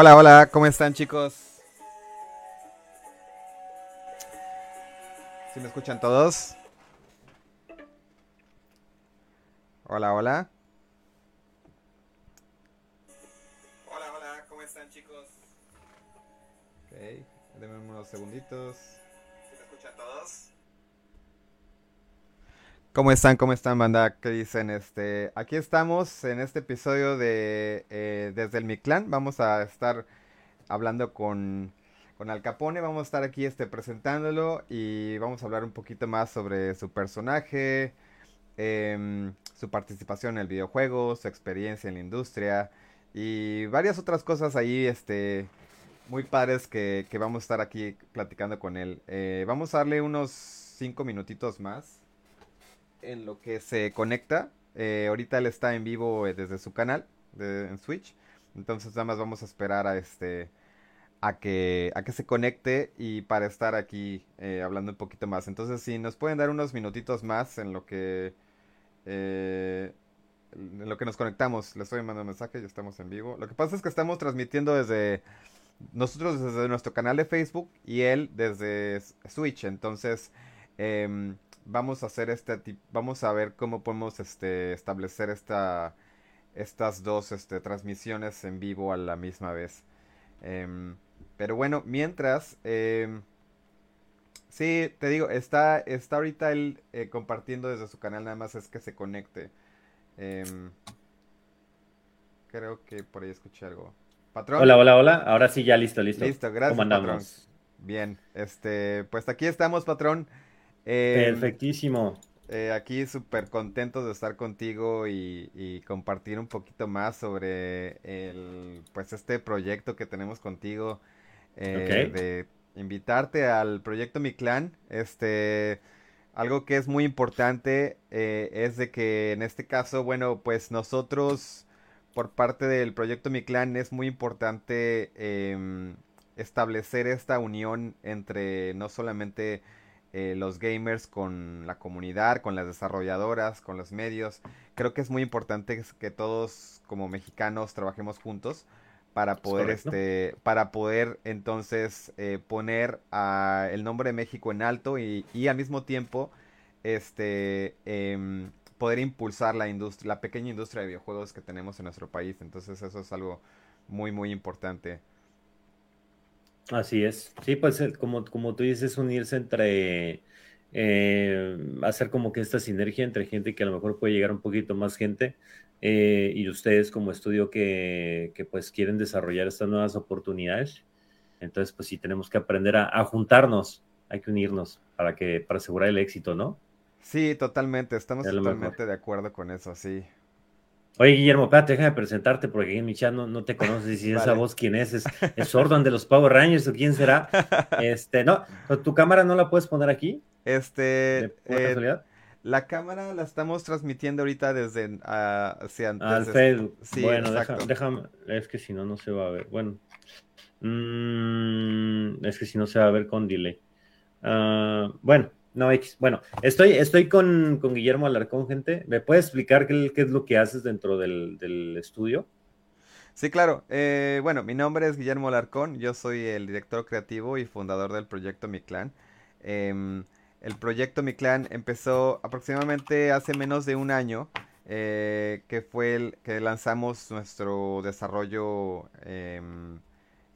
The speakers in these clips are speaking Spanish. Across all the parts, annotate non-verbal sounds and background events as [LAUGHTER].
Hola, hola, ¿cómo están chicos? ¿Sí me escuchan todos? Hola, hola. Hola, hola, ¿cómo están chicos? Ok, denme unos segunditos. ¿Sí me escuchan todos? ¿Cómo están? ¿Cómo están, banda? ¿Qué dicen? Este, aquí estamos en este episodio de eh, Desde el Mi Clan. Vamos a estar hablando con, con Al Capone. Vamos a estar aquí este, presentándolo y vamos a hablar un poquito más sobre su personaje, em, su participación en el videojuego, su experiencia en la industria y varias otras cosas ahí, este, muy padres que, que vamos a estar aquí platicando con él. Eh, vamos a darle unos cinco minutitos más en lo que se conecta. Eh, ahorita él está en vivo eh, desde su canal de, en Switch. Entonces nada más vamos a esperar a este a que a que se conecte y para estar aquí eh, hablando un poquito más. Entonces si nos pueden dar unos minutitos más en lo que en lo que nos conectamos. Le estoy mandando mensaje, ya estamos en vivo. Lo que pasa es que estamos transmitiendo desde nosotros desde nuestro canal de Facebook y él desde Switch. Entonces em, vamos a hacer este vamos a ver cómo podemos este establecer esta estas dos este, transmisiones en vivo a la misma vez. Em, pero bueno, mientras eh, sí, te digo, está está ahorita él eh, compartiendo desde su canal, nada más es que se conecte. Em, creo que por ahí escuché algo. Patrón. Hola, hola, hola. Ahora sí ya listo, listo. Listo, gracias. ¿Cómo andamos? Bien, este, pues aquí estamos, patrón. Em, Perfectísimo. Eh, aquí súper contentos de estar contigo y, compartir un poquito más sobre el, pues este proyecto que tenemos contigo. Eh, de invitarte al proyecto Mi Clan. Este, algo que es muy importante eh, es de que en este caso, bueno, pues nosotros por parte del proyecto Mi Clan es muy importante em, establecer esta unión entre no solamente eh, los gamers con la comunidad, con las desarrolladoras, con los medios. Creo que es muy importante que todos como mexicanos trabajemos juntos para poder este para poder entonces eh, poner a el nombre de México en alto y, al mismo tiempo este em, poder impulsar la industria la pequeña industria de videojuegos que tenemos en nuestro país. Entonces eso es algo muy muy importante Así es. Sí, pues eh, como, como tú dices, unirse entre, eh, hacer como que esta sinergia entre gente que a lo mejor puede llegar un poquito más gente eh, y ustedes como estudio que, que, pues quieren desarrollar estas nuevas oportunidades. Entonces, pues sí, tenemos que aprender a, a juntarnos, hay que unirnos para, que, para asegurar el éxito, ¿no? Sí, totalmente, estamos totalmente de acuerdo con eso, sí. Oye, Guillermo, espérate, déjame presentarte porque en mi chat no, te conoces y esa voz quién es, es, es de los Power Rangers o quién será. Este, no, tu cámara no la puedes poner aquí. Este, eh, la cámara la estamos transmitiendo ahorita desde uh, hacia Al Facebook. Sí, bueno, déjame, es que si no, no se va a ver. Bueno, mm, es que si no se va a ver con delay. Uh, bueno, no, Bueno, estoy, estoy con, Guillermo Alarcón, gente. ¿Me puedes explicar qué, es lo que haces dentro del, estudio? Sí, claro. Eh, bueno, mi nombre es Guillermo Alarcón. Yo soy el director creativo y fundador del proyecto Mi Clan. Em, el proyecto Mi Clan empezó aproximadamente hace menos de un año, eh, que fue el que lanzamos nuestro desarrollo em,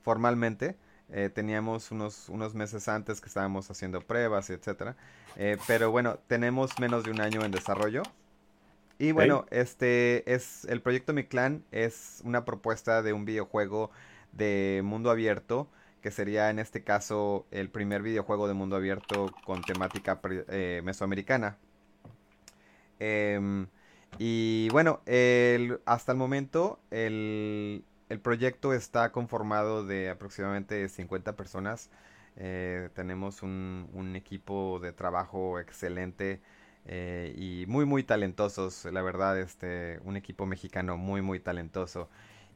formalmente. Eh, teníamos unos, unos meses antes que estábamos haciendo pruebas, etcétera. Eh, pero bueno, tenemos menos de un año en desarrollo. Y bueno, este es el proyecto Mi Clan es una propuesta de un videojuego de mundo abierto que sería en este caso el primer videojuego de mundo abierto con temática eh, mesoamericana. Em, y bueno, hasta el momento el, el proyecto está conformado de aproximadamente 50 personas. Eh, tenemos un, equipo de trabajo excelente eh, y muy muy talentosos, la verdad, este, un equipo mexicano muy muy talentoso.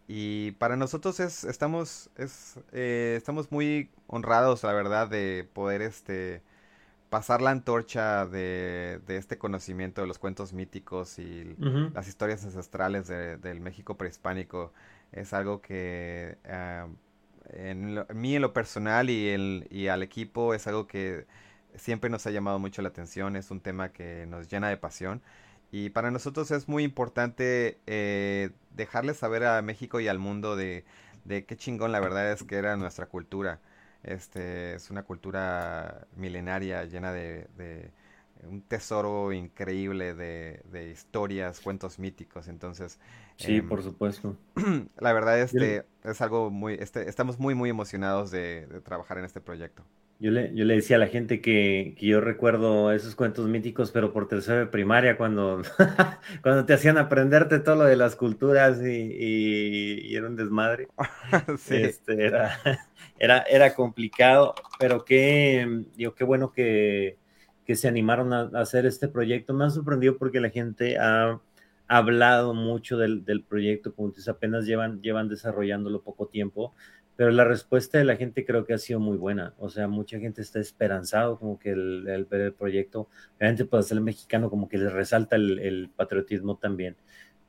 Y para nosotros es, estamos, es, eh, estamos muy honrados, la verdad, de poder este, pasar la antorcha de, este conocimiento de los cuentos míticos y las historias ancestrales del México prehispánico es algo que ah, en, mí en lo personal y, el, y al equipo es algo que siempre nos ha llamado mucho la atención, es un tema que nos llena de pasión y para nosotros es muy importante eh, dejarles saber a México y al mundo de, de qué chingón la verdad es que era nuestra cultura. Este es una cultura milenaria llena de, de un tesoro increíble de, de, historias, cuentos míticos. Entonces, sí, em, por supuesto. [CLEARS THROAT] La verdad este es algo muy, este, estamos muy muy emocionados de, de trabajar en este proyecto. Yo le, yo le decía a la gente que, que, yo recuerdo esos cuentos míticos, pero por tercera de primaria, cuando, [LAUGHS] cuando te hacían aprenderte todo lo de las culturas y, y, era un desmadre. [LAUGHS] sí. Este, era, [LAUGHS] era, era complicado, pero qué, digo, qué bueno que, que se animaron a, a, hacer este proyecto. Me ha sorprendido porque la gente ha hablado mucho del, del proyecto, como dices, apenas llevan, llevan desarrollándolo poco tiempo, pero la respuesta de la gente creo que ha sido muy buena. O sea, mucha gente está esperanzado como que el, ver el proyecto, obviamente para ser mexicano como que les resalta el, patriotismo también.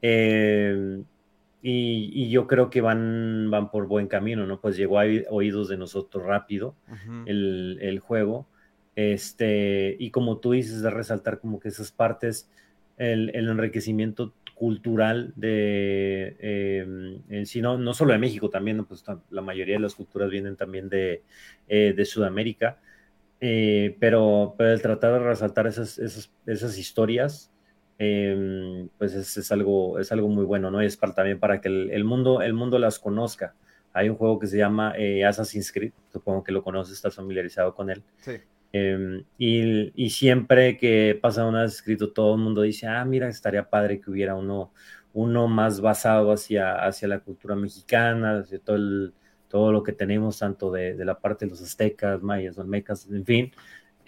Eh, y, y, yo creo que van, van por buen camino, ¿no? Pues llegó a oídos de nosotros rápido uh -huh. el, el, juego. Este, y como tú dices, de resaltar como que esas partes, el, el enriquecimiento cultural de, eh, no, solo de México, también, pues la mayoría de las culturas vienen también de, eh, de Sudamérica, eh, pero, el tratar de resaltar esas, esas, historias, em, pues es, es, algo, es algo muy bueno, ¿no? Y es para, también para que el, el, mundo, el mundo las conozca. Hay un juego que se llama eh, Assassin's Creed, supongo que lo conoces, estás familiarizado con él. Sí. Eh, y, siempre que pasa una escrito, todo el mundo dice, ah, mira, estaría padre que hubiera uno, uno más basado hacia, hacia la cultura mexicana, hacia todo, todo lo que tenemos, tanto de, de, la parte de los aztecas, mayas, olmecas, en fin.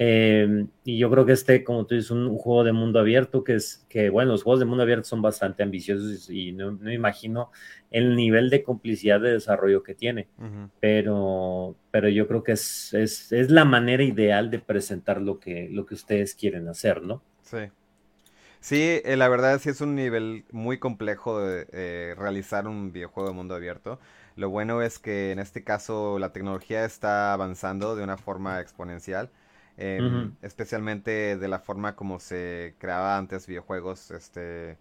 Eh, y yo creo que este, como tú dices, un, un, juego de mundo abierto, que es que, bueno, los juegos de mundo abierto son bastante ambiciosos y, y no, no, imagino el nivel de complicidad de desarrollo que tiene, uh -huh. pero, pero yo creo que es, es, es, la manera ideal de presentar lo que, lo que ustedes quieren hacer, ¿no? Sí. Sí, eh, la verdad sí es un nivel muy complejo de eh, realizar un videojuego de mundo abierto. Lo bueno es que en este caso la tecnología está avanzando de una forma exponencial. Eh, uh -huh. especialmente de la forma como se creaba antes videojuegos. Este,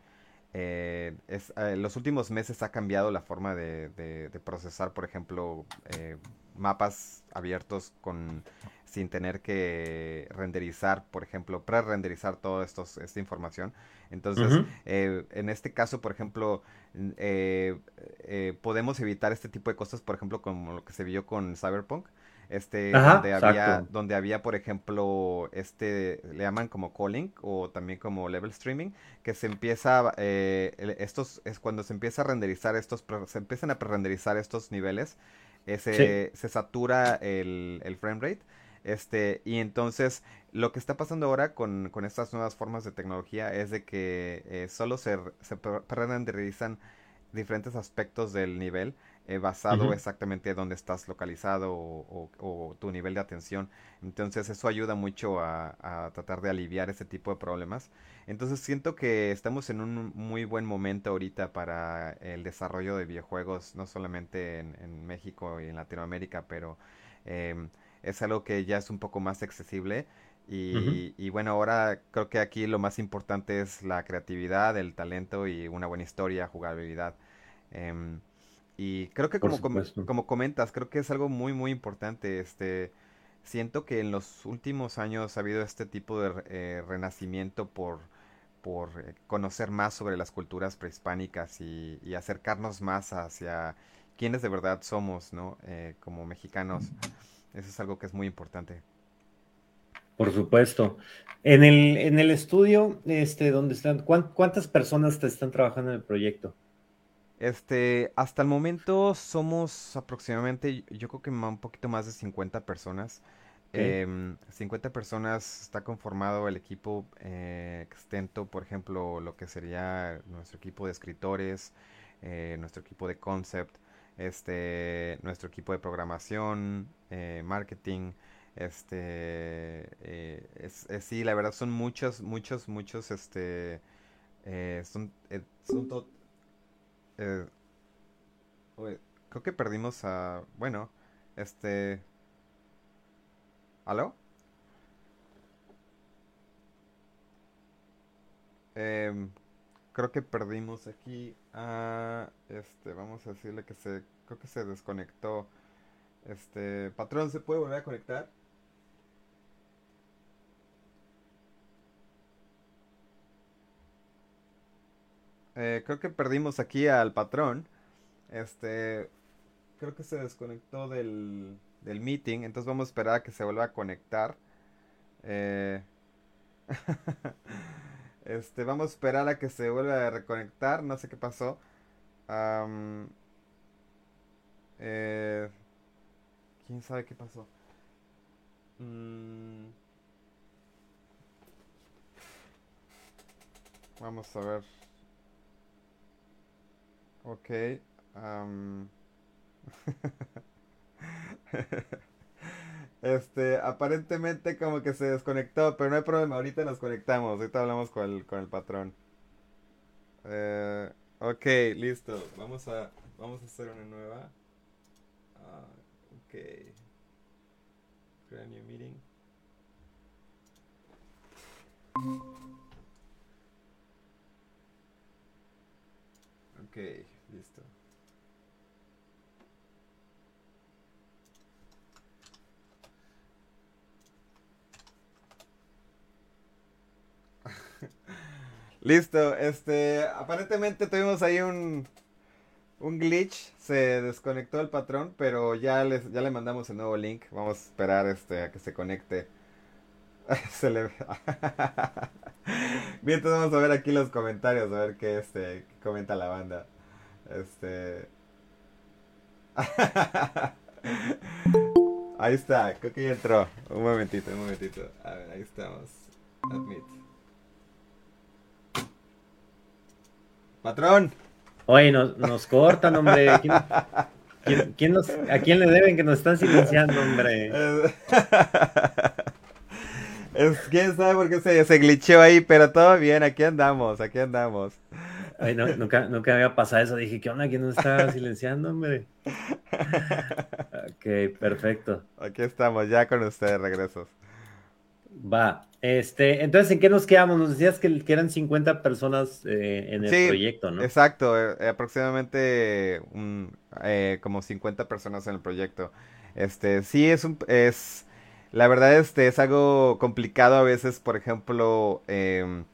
eh, es, eh, los últimos meses ha cambiado la forma de, de, de procesar, por ejemplo, eh, mapas abiertos con sin tener que renderizar, por ejemplo, pre-renderizar toda esta información. Entonces, uh -huh. en este caso, por ejemplo, podemos evitar este tipo de cosas, por ejemplo, como lo que se vio con Cyberpunk este Ajá, donde había donde había por ejemplo este le llaman como calling o también como level streaming que se empieza eh, estos es cuando se empieza a renderizar estos se empiezan a renderizar estos niveles ese, sí. se satura el, el frame rate este y entonces lo que está pasando ahora con, con estas nuevas formas de tecnología es de que eh, solo se, se renderizan diferentes aspectos del nivel eh, basado uh -huh. exactamente dónde estás localizado o, o, o, tu nivel de atención. Entonces eso ayuda mucho a, a, tratar de aliviar ese tipo de problemas. Entonces siento que estamos en un muy buen momento ahorita para el desarrollo de videojuegos, no solamente en, en México y en Latinoamérica, pero eh, es algo que ya es un poco más accesible. Y, uh -huh. y, bueno, ahora creo que aquí lo más importante es la creatividad, el talento y una buena historia, jugabilidad. Eh, y creo que como, com como comentas, creo que es algo muy, muy importante. Este, siento que en los últimos años ha habido este tipo de eh, renacimiento por, por eh, conocer más sobre las culturas prehispánicas y, y, acercarnos más hacia quienes de verdad somos, ¿no? Eh, como mexicanos. Eso es algo que es muy importante. Por supuesto. En el, en el estudio, este, donde están, ¿cuántas personas te están trabajando en el proyecto? Este, hasta el momento somos aproximadamente, yo creo que un poquito más de 50 personas. Okay. Eh, 50 personas está conformado el equipo eh, extento, por ejemplo, lo que sería nuestro equipo de escritores, eh, nuestro equipo de concept, este, nuestro equipo de programación, eh, marketing, este, eh, es, es, sí, la verdad son muchos, muchos, muchos, este, son, son eh, creo que perdimos a... Bueno, este... ¿Aló? Em, creo que perdimos aquí a... Este, vamos a decirle que se... Creo que se desconectó. Este... Patrón, ¿se puede volver a conectar? Eh, creo que perdimos aquí al patrón. Este, creo que se desconectó del, del meeting, entonces vamos a esperar a que se vuelva a conectar. Eh, [LAUGHS] este, vamos a esperar a que se vuelva a reconectar, no sé qué pasó. Eh, ¿Quién sabe qué pasó? Mm, vamos a ver. Ok. [LAUGHS] este, aparentemente como que se desconectó, pero no hay problema, ahorita nos conectamos, ahorita hablamos con el, con el patrón. Eh, ok, listo, vamos a, vamos a hacer una nueva. Ah, ok. Create new meeting. Ok, listo. Listo, este, aparentemente tuvimos ahí un, un glitch, se desconectó el patrón, pero ya les, ya le mandamos el nuevo link, vamos a esperar este a que se conecte. [LAUGHS] Bien, [LAUGHS] entonces vamos a ver aquí los comentarios, a ver qué este comenta la banda. Este [LAUGHS] Ahí está, creo que ya entró. Un momentito, un momentito. A ver, ahí estamos. Admit. Patrón. Oye, nos, nos cortan, hombre. ¿Quién, nos, ¿A quién le deben que nos están silenciando, hombre? [LAUGHS] Es, quién sabe por qué se, se glitcheó ahí, pero todo bien, aquí andamos, aquí andamos. Ay, no, nunca, nunca había pasado eso. Dije, ¿qué onda? ¿Quién nos está silenciando, hombre? [LAUGHS] Ok, perfecto. Aquí estamos, ya con ustedes, regresos. Va. Este, entonces, ¿en qué nos quedamos? Nos decías que, eran 50 personas eh, en el proyecto, ¿no? Exacto, eh, aproximadamente eh, como 50 personas en el proyecto. Este, sí es un, es, la verdad este es algo complicado a veces, por ejemplo, em,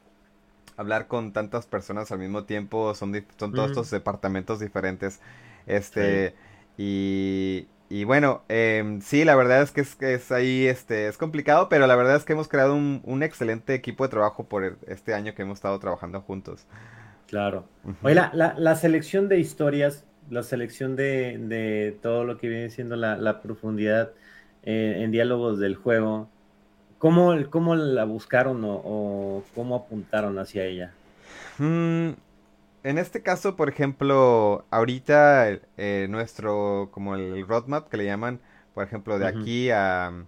hablar con tantas personas al mismo tiempo, son, son todos estos departamentos diferentes, este, y, y bueno, eh, sí, la verdad es que es, es, ahí, este, es complicado, pero la verdad es que hemos creado un, excelente equipo de trabajo por este año que hemos estado trabajando juntos. Claro. Oye, la, selección de historias, la selección de, todo lo que viene siendo la, profundidad eh, en diálogos del juego, ¿cómo, cómo la buscaron o, cómo apuntaron hacia ella? Mm, en este caso, por ejemplo, ahorita eh, nuestro, como el roadmap que le llaman, por ejemplo, de aquí a...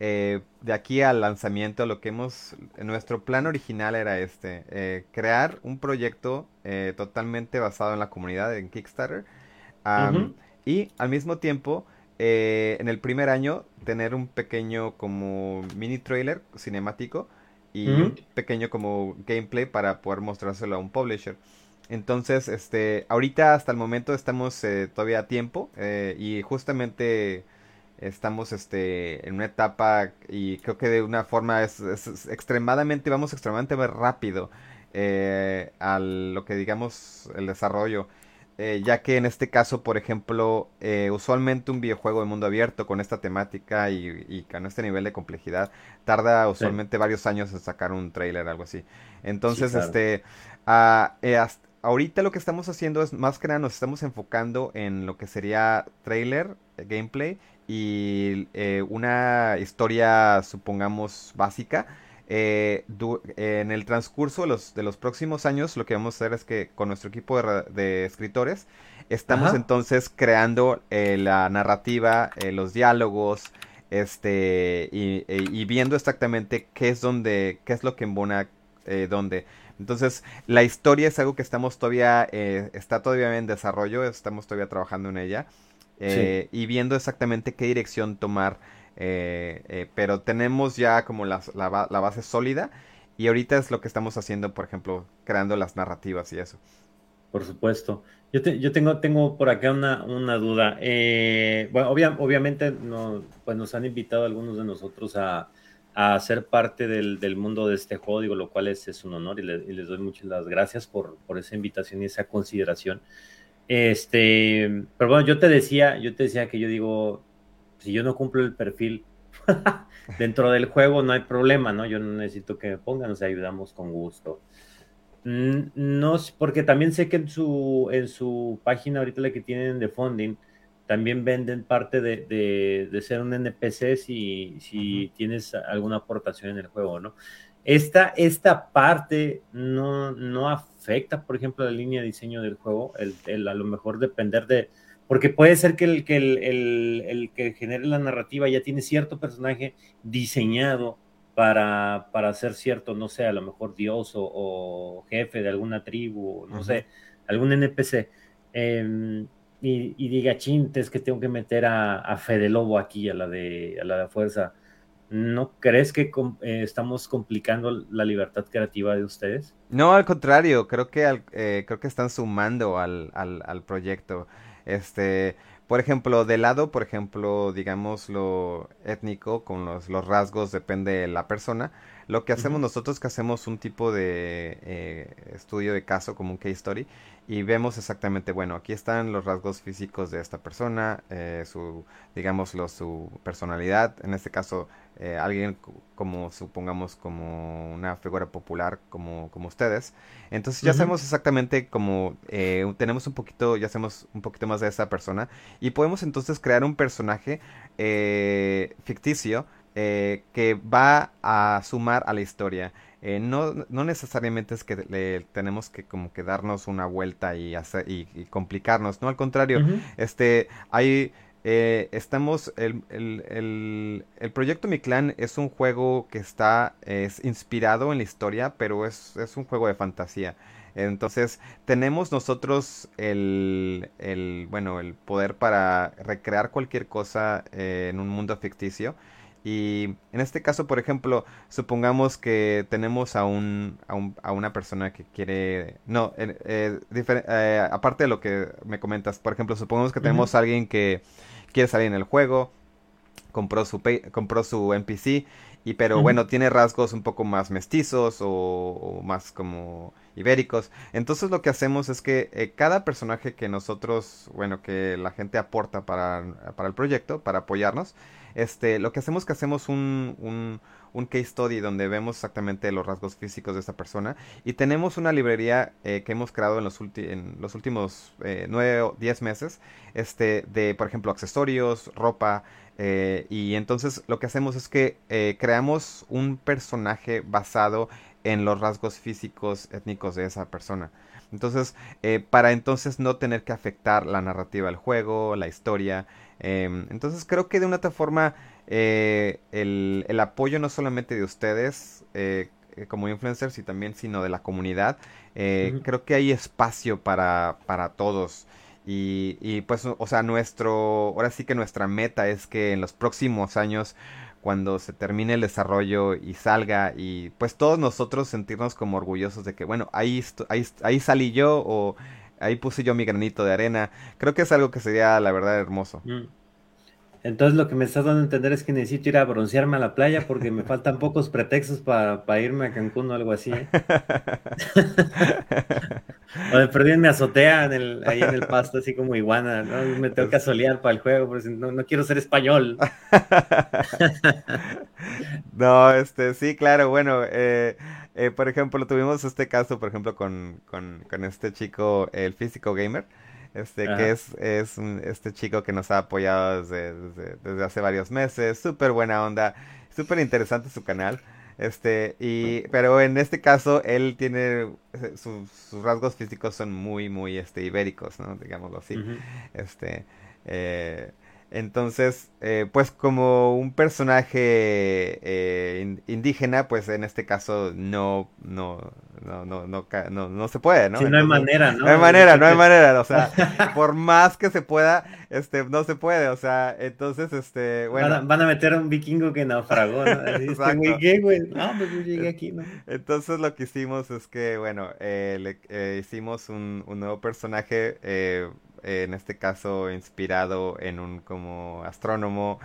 Eh, de aquí al lanzamiento, lo que hemos, nuestro plan original era este, eh, crear un proyecto totalmente basado en la comunidad, en Kickstarter, y al mismo tiempo, en el primer año, tener un pequeño como mini trailer cinemático y un pequeño como gameplay para poder mostrárselo a un publisher. Entonces, este, ahorita hasta el momento estamos eh, todavía a tiempo eh, y justamente estamos este, en una etapa y creo que de una forma es, extremadamente, vamos extremadamente rápido eh, a lo que digamos el desarrollo. Eh, ya que en este caso, por ejemplo, eh, usualmente un videojuego de mundo abierto con esta temática y, con este nivel de complejidad tarda usualmente varios años en sacar un trailer, algo así. Entonces, este, ah, eh, ahorita lo que estamos haciendo es más que nada nos estamos enfocando en lo que sería trailer, gameplay y una historia, supongamos, básica eh, en el transcurso de los, de los, próximos años, lo que vamos a hacer es que con nuestro equipo de, escritores, estamos entonces creando eh, la narrativa, eh, los diálogos, este, y, viendo exactamente qué es donde, qué es lo que embona donde. Entonces, la historia es algo que estamos todavía, eh, está todavía en desarrollo, estamos todavía trabajando en ella eh, y viendo exactamente qué dirección tomar. Eh, pero tenemos ya como la, la, base sólida y ahorita es lo que estamos haciendo, por ejemplo, creando las narrativas y eso. Por supuesto. Yo, yo tengo, tengo por acá una, una duda. bueno, obviamente no, pues nos han invitado algunos de nosotros a, a ser parte del, del, mundo de este juego, digo, lo cual es, es un honor y, les doy muchas gracias por, por, esa invitación y esa consideración. Este, pero bueno, yo te decía, yo te decía que yo digo, si yo no cumplo el perfil [LAUGHS] dentro del juego, no hay problema, ¿no? Yo no necesito que me pongan, nos ayudamos con gusto. Mm, no, porque también sé que en su, en su página ahorita la que tienen de funding, también venden parte de, de, ser un NPC si, si tienes alguna aportación en el juego, ¿no? Esta, esta parte no, no afecta, por ejemplo, la línea de diseño del juego, el, a lo mejor depender de, porque puede ser que el que, el, el, que genere la narrativa ya tiene cierto personaje diseñado para, para ser cierto, no sé, a lo mejor dios o, jefe de alguna tribu, no sé, algún NPC. Em, y, diga, chintes que tengo que meter a, a, Fede Lobo aquí, a la de, a la de fuerza. ¿No crees que eh, estamos complicando la libertad creativa de ustedes? No, al contrario, creo que, eh, creo que están sumando al, al, al, proyecto. Este, por ejemplo, de lado, por ejemplo, digamos lo étnico, con los, los rasgos, depende de la persona. Lo que hacemos nosotros que hacemos un tipo de eh, estudio de caso como un case story y vemos exactamente, bueno, aquí están los rasgos físicos de esta persona, eh, su, digámoslo, su personalidad, en este caso, eh, alguien como, supongamos, como una figura popular como, como ustedes. Entonces ya sabemos exactamente como, eh, tenemos un poquito, ya hacemos un poquito más de esa persona y podemos entonces crear un personaje ficticio que va a sumar a la historia. Eh, no, no, necesariamente es que le tenemos que como que darnos una vuelta y hacer y, complicarnos, no al contrario, este hay eh, estamos el, el, el, proyecto Mi Clan es un juego que está es inspirado en la historia, pero es, es un juego de fantasía. Entonces, tenemos nosotros el, el, bueno, el poder para recrear cualquier cosa eh, en un mundo ficticio. Y en este caso, por ejemplo, supongamos que tenemos a, un, a, un, a una persona que quiere... No, eh, eh, aparte de lo que me comentas, por ejemplo, supongamos que tenemos a alguien que quiere salir en el juego, compró su, compró su NPC, y pero bueno, tiene rasgos un poco más mestizos o, más como ibéricos. Entonces lo que hacemos es que eh, cada personaje que nosotros, bueno, que la gente aporta para, para el proyecto, para apoyarnos, este, lo que hacemos es que hacemos un, un, un, case study donde vemos exactamente los rasgos físicos de esta persona y tenemos una librería eh, que hemos creado en los, últimos eh, 9 o 10 meses este, de, por ejemplo, accesorios, ropa, eh, y entonces lo que hacemos es que eh, creamos un personaje basado en los rasgos físicos étnicos de esa persona. Entonces, para entonces no tener que afectar la narrativa del juego, la historia, Em, entonces creo que de una otra forma eh, el, el, apoyo no solamente de ustedes eh, eh, como influencers y también sino de la comunidad, creo que hay espacio para, para todos. Y, y, pues, o sea, nuestro, ahora sí que nuestra meta es que en los próximos años, cuando se termine el desarrollo y salga, y pues todos nosotros sentirnos como orgullosos de que, bueno, ahí, ahí, ahí salí yo o ahí puse yo mi granito de arena. Creo que es algo que sería, la verdad, hermoso. Mm. Entonces lo que me estás dando a entender es que necesito ir a broncearme a la playa porque me faltan pocos pretextos para irme a Cancún o algo así. ¿eh? [LAUGHS] o de perdí en mi azotea en el, ahí en el pasto, así como iguana, ¿no? Me tengo que asolear para el juego, porque no, no quiero ser español. [LAUGHS] no, este, sí, claro, bueno, eh, eh, por ejemplo, tuvimos este caso, por ejemplo, con, con, con este chico, el físico gamer, este, que es, es este chico que nos ha apoyado desde, desde, hace varios meses, súper buena onda, súper interesante su canal. Este, y, pero en este caso, él tiene, eh, sus rasgos físicos son muy, muy, este, ibéricos, ¿no? Digámoslo así. Este, eh, entonces, eh, pues como un personaje eh, indígena, pues en este caso no, no, no, no, no, no, no se puede, ¿no? Sí, no hay manera, ¿no? No hay manera, no hay [LAUGHS] manera, o sea, por más que se pueda, este, no se puede, o sea, entonces, este, bueno. Van a, meter a un vikingo que naufragó, ¿no? Exacto. ¿qué, güey? No, pues yo llegué aquí, ¿no? Entonces lo que hicimos es que, bueno, eh, le, eh, hicimos un, un, nuevo personaje, eh, en este caso inspirado en un como astrónomo,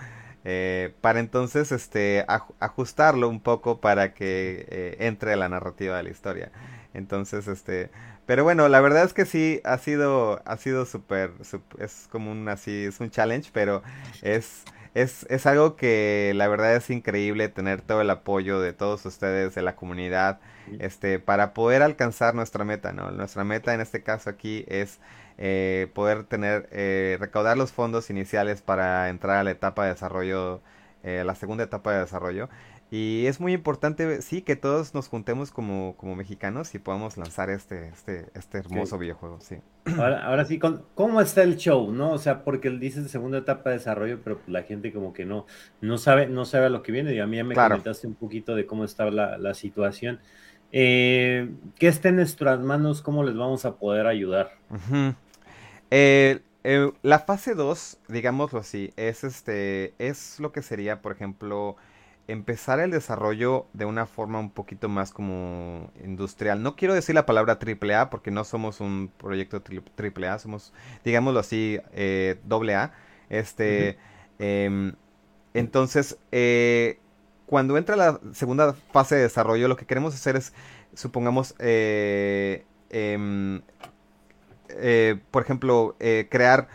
eh, para entonces este, ajustarlo un poco para que eh, entre a la narrativa de la historia. Entonces, este, pero bueno, la verdad es que sí, ha sido, ha sido súper, es como un así, es un challenge, pero es, es, es algo que la verdad es increíble tener todo el apoyo de todos ustedes, de la comunidad, este, para poder alcanzar nuestra meta, ¿no? Nuestra meta en este caso aquí es eh, poder tener, eh, recaudar los fondos iniciales para entrar a la etapa de desarrollo, eh, la segunda etapa de desarrollo. Y es muy importante, sí, que todos nos juntemos como, como mexicanos y podamos lanzar este, este, este hermoso videojuego, sí. Ahora, ahora sí, ¿cómo está el show, no? O sea, porque él dice segunda etapa de desarrollo, pero la gente como que no, no sabe, no sabe a lo que viene. Y a mí ya me comentaste un poquito de cómo está la, la situación. ¿Qué está en nuestras manos? ¿Cómo les vamos a poder ayudar? Eh, eh, la fase 2, digámoslo así, es este es lo que sería, por ejemplo, empezar el desarrollo de una forma un poquito más como industrial. No quiero decir la palabra triple A porque no somos un proyecto triple A, somos, digámoslo así, eh, doble A. Este, em, entonces, eh, cuando entra la segunda fase de desarrollo, lo que queremos hacer es, supongamos, eh, em, eh, por ejemplo, eh, crear,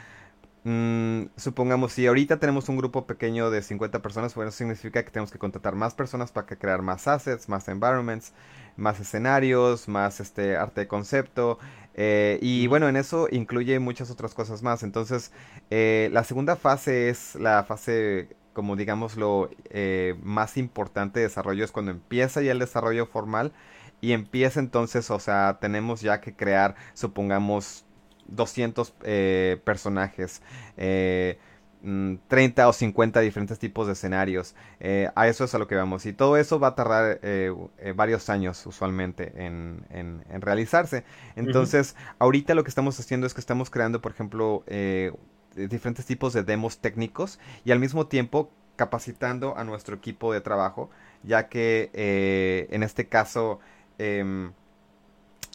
mm, supongamos, si ahorita tenemos un grupo pequeño de 50 personas, bueno, eso significa que tenemos que contratar más personas para que crear más assets, más environments, más escenarios, más este arte de concepto. Eh, y bueno, en eso incluye muchas otras cosas más. Entonces, la segunda fase es la fase como digamos lo más importante de desarrollo es cuando empieza ya el desarrollo formal y empieza entonces, o sea, tenemos ya que crear, supongamos, 200 eh, personajes. 30 eh, mm, o 50 diferentes tipos de escenarios. Eh, a eso es a lo que vamos. Y todo eso va a tardar varios años usualmente en, realizarse. Entonces, ahorita lo que estamos haciendo es que estamos creando, por ejemplo, diferentes tipos de demos técnicos y al mismo tiempo capacitando a nuestro equipo de trabajo, ya que en este caso Em,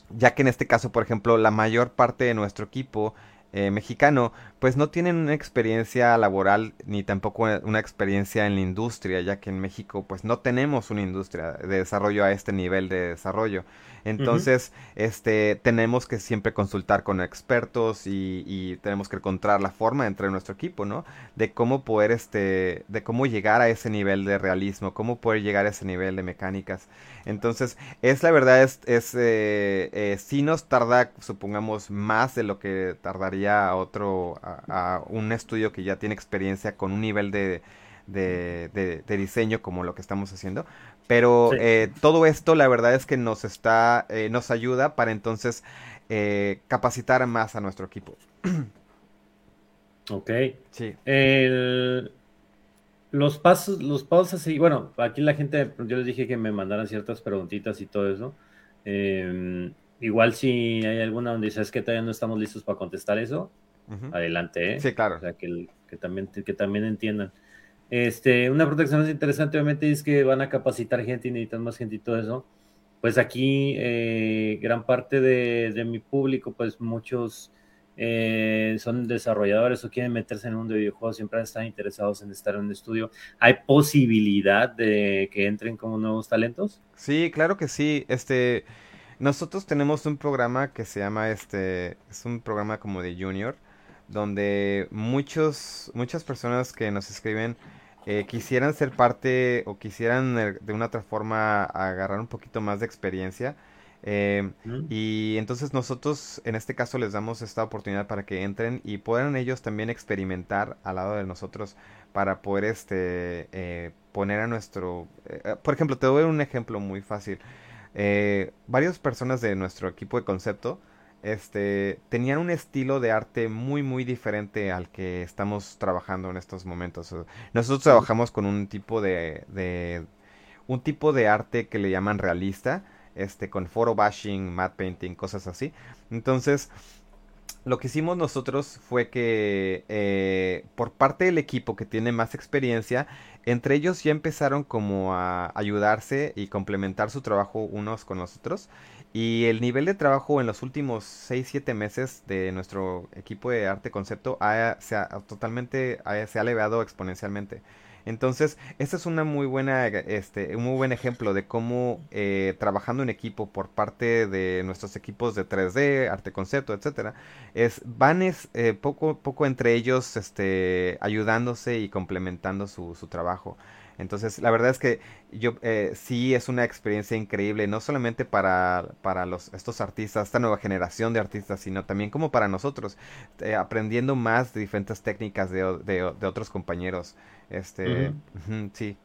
ya que en este caso, por ejemplo, la mayor parte de nuestro equipo eh, mexicano, pues no tienen una experiencia laboral ni tampoco una experiencia en la industria, ya que en México pues no tenemos una industria de desarrollo a este nivel de desarrollo. Entonces, este, tenemos que siempre consultar con expertos y, tenemos que encontrar la forma entre nuestro equipo, ¿no? De cómo poder, este, de cómo llegar a ese nivel de realismo, cómo poder llegar a ese nivel de mecánicas. Entonces, es la verdad, es, es eh, eh, si nos tarda, supongamos, más de lo que tardaría otro, a, un estudio que ya tiene experiencia con un nivel de, de, diseño como lo que estamos haciendo. Pero eh, todo esto, la verdad es que nos está, eh, nos ayuda para entonces eh, capacitar más a nuestro equipo. ok. Sí. los pasos, los pasos así, bueno, aquí la gente, yo les dije que me mandaran ciertas preguntitas y todo eso. Em, igual si hay alguna donde dices que todavía no estamos listos para contestar eso, adelante, ¿eh? Sí, claro. O sea, que, que, también, que también entiendan. Este, una protección más interesante, obviamente, es que van a capacitar gente y necesitan más gente y todo eso. Pues aquí, eh, gran parte de, mi público, pues muchos eh, son desarrolladores o quieren meterse en un mundo de videojuegos, siempre están interesados en estar en un estudio. ¿Hay posibilidad de que entren como nuevos talentos? Sí, claro que sí. Este, nosotros tenemos un programa que se llama, este, es un programa como de junior, donde muchos, muchas personas que nos escriben eh, quisieran ser parte o quisieran eh, de una otra forma agarrar un poquito más de experiencia. Eh, y entonces nosotros en este caso les damos esta oportunidad para que entren y puedan ellos también experimentar al lado de nosotros para poder este poner a nuestro por ejemplo te doy un ejemplo muy fácil varias personas de nuestro equipo de concepto este, tenían un estilo de arte muy, muy diferente al que estamos trabajando en estos momentos. Nosotros trabajamos con un tipo de, de un tipo de arte que le llaman realista. este, con photo bashing, matte painting, cosas así. Entonces, lo que hicimos nosotros fue que eh, por parte del equipo que tiene más experiencia, entre ellos ya empezaron como a ayudarse y complementar su trabajo unos con los otros. Y el nivel de trabajo en los últimos 6-7 meses de nuestro equipo de arte concepto se ha, totalmente se ha elevado exponencialmente. Entonces, este es una muy buena, este, un muy buen ejemplo de cómo eh, trabajando en equipo por parte de nuestros equipos de 3D, arte concepto, etcétera, es, van es, eh, poco poco entre ellos, este, ayudándose y complementando su, su trabajo. Entonces, la verdad es que yo eh, sí es una experiencia increíble, no solamente para, para los, estos artistas, esta nueva generación de artistas, sino también como para nosotros, eh, aprendiendo más de diferentes técnicas de, de, otros compañeros. Este, sí.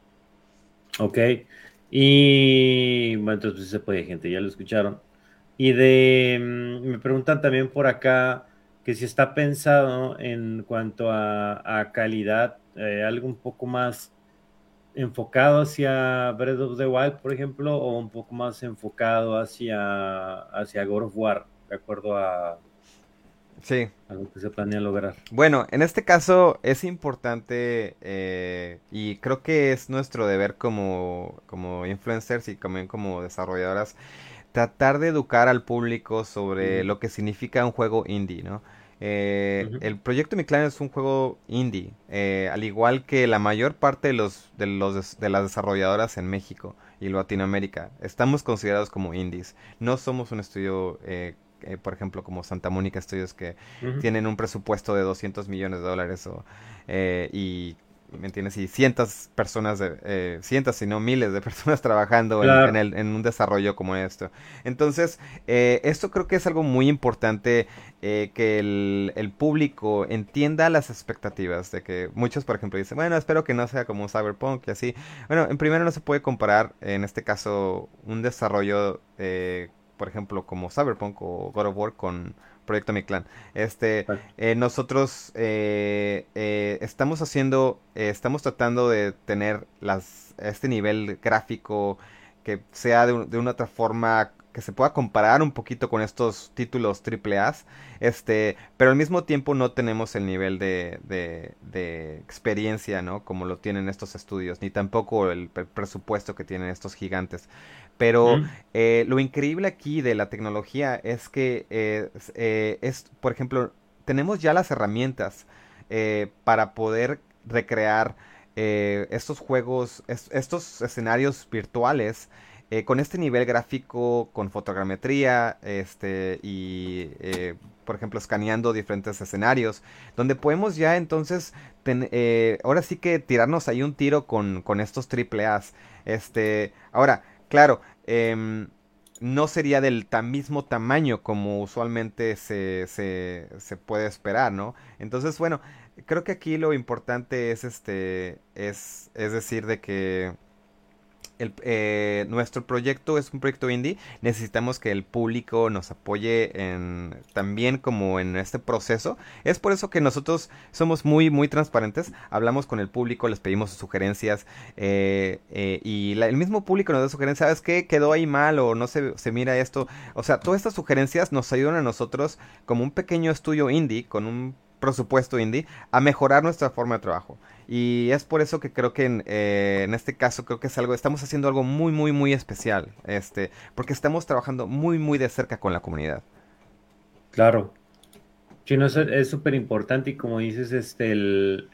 Ok. Y bueno, entonces se puede, gente, ya lo escucharon. Y de, mm, me preguntan también por acá que si está pensado en cuanto a, calidad, eh, algo un poco más enfocado hacia Breath of the Wild, por ejemplo, o un poco más enfocado hacia, hacia God of War, de acuerdo a, sí. lo que se planea lograr. Bueno, en este caso es importante eh, y creo que es nuestro deber como, como influencers y también como desarrolladoras tratar de educar al público sobre lo que significa un juego indie, ¿no? Eh, el proyecto Mi Clan es un juego indie, eh, al igual que la mayor parte de los, de los de las desarrolladoras en México y Latinoamérica. Estamos considerados como indies. No somos un estudio, eh, por ejemplo, como Santa Mónica Studios que tienen un presupuesto de 200 millones de dólares o, y ¿me entiendes? Y cientos personas, de, eh, cientos, si no miles de [LAUGHS] personas trabajando en, el, en, un desarrollo como esto. Entonces, eh, esto creo que es algo muy importante eh, que el, el, público entienda las expectativas de que muchos, por ejemplo, dicen, bueno, espero que no sea como un Cyberpunk y así. Bueno, en primero no se puede comparar, en este caso, un desarrollo, por ejemplo, como Cyberpunk o God of War con Proyecto Mi Clan. Este, eh, nosotros eh, eh, estamos haciendo, estamos tratando de tener las, este nivel gráfico que sea de, de, una otra forma que se pueda comparar un poquito con estos títulos triple A, este, pero al mismo tiempo no tenemos el nivel de, de, experiencia, ¿no? Como lo tienen estos estudios, ni tampoco el presupuesto que tienen estos gigantes. Pero eh, lo increíble aquí de la tecnología es que eh, eh, es, por ejemplo, tenemos ya las herramientas para poder recrear estos juegos, estos escenarios virtuales con este nivel gráfico, con fotogrametría, este, y por ejemplo, escaneando diferentes escenarios, donde podemos ya entonces, ahora sí que tirarnos ahí un tiro con, con estos triple A's. Este, ahora, Claro, em, no sería del mismo tamaño como usualmente se, se, se, puede esperar, ¿no? Entonces, bueno, creo que aquí lo importante es este, es, es decir, de que eh, nuestro proyecto es un proyecto indie. Necesitamos que el público nos apoye en, también como en este proceso. Es por eso que nosotros somos muy, muy transparentes. Hablamos con el público, les pedimos sugerencias eh, eh, y el mismo público nos da sugerencias. ¿Sabes qué? Quedó ahí mal o no se, se mira esto. O sea, todas estas sugerencias nos ayudan a nosotros como un pequeño estudio indie con un presupuesto indie a mejorar nuestra forma de trabajo. Y es por eso que creo que en, eh, en, este caso creo que es algo, estamos haciendo algo muy, muy, muy especial, este, porque estamos trabajando muy, muy de cerca con la comunidad. Claro. Sí, no, es súper importante y como dices, este, el,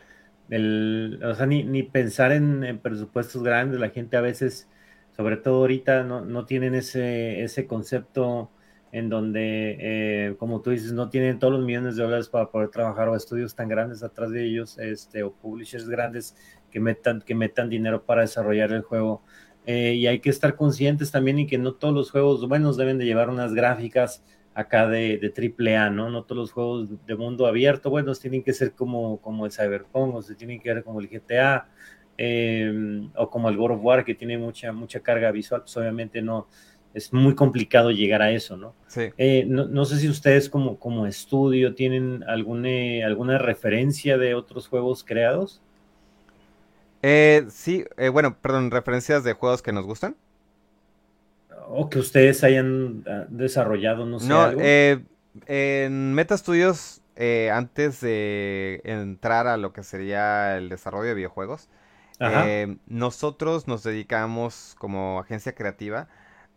el o sea, ni, ni pensar en, en, presupuestos grandes, la gente a veces, sobre todo ahorita, no, no tienen ese, ese concepto en donde, eh, como tú dices, no tienen todos los millones de dólares para poder trabajar o estudios tan grandes atrás de ellos, este, o publishers grandes que metan, que metan dinero para desarrollar el juego. Eh, y hay que estar conscientes también y que no todos los juegos buenos deben de llevar unas gráficas acá de, de triple A, ¿no? No todos los juegos de mundo abierto buenos tienen que ser como, como el Cyberpunk o se tienen que ver como el GTA eh, o como el God of War que tiene mucha, mucha carga visual, pues obviamente no, es muy complicado llegar a eso, ¿no? Sí. Eh, no, sé si ustedes como, como estudio tienen alguna, alguna referencia de otros juegos creados. Eh, sí, eh, bueno, perdón, referencias de juegos que nos gustan. o que ustedes hayan ah, desarrollado, no sé. No, Eh, en Meta Studios, eh, antes de entrar a lo que sería el desarrollo de videojuegos, eh, nosotros nos dedicamos como agencia creativa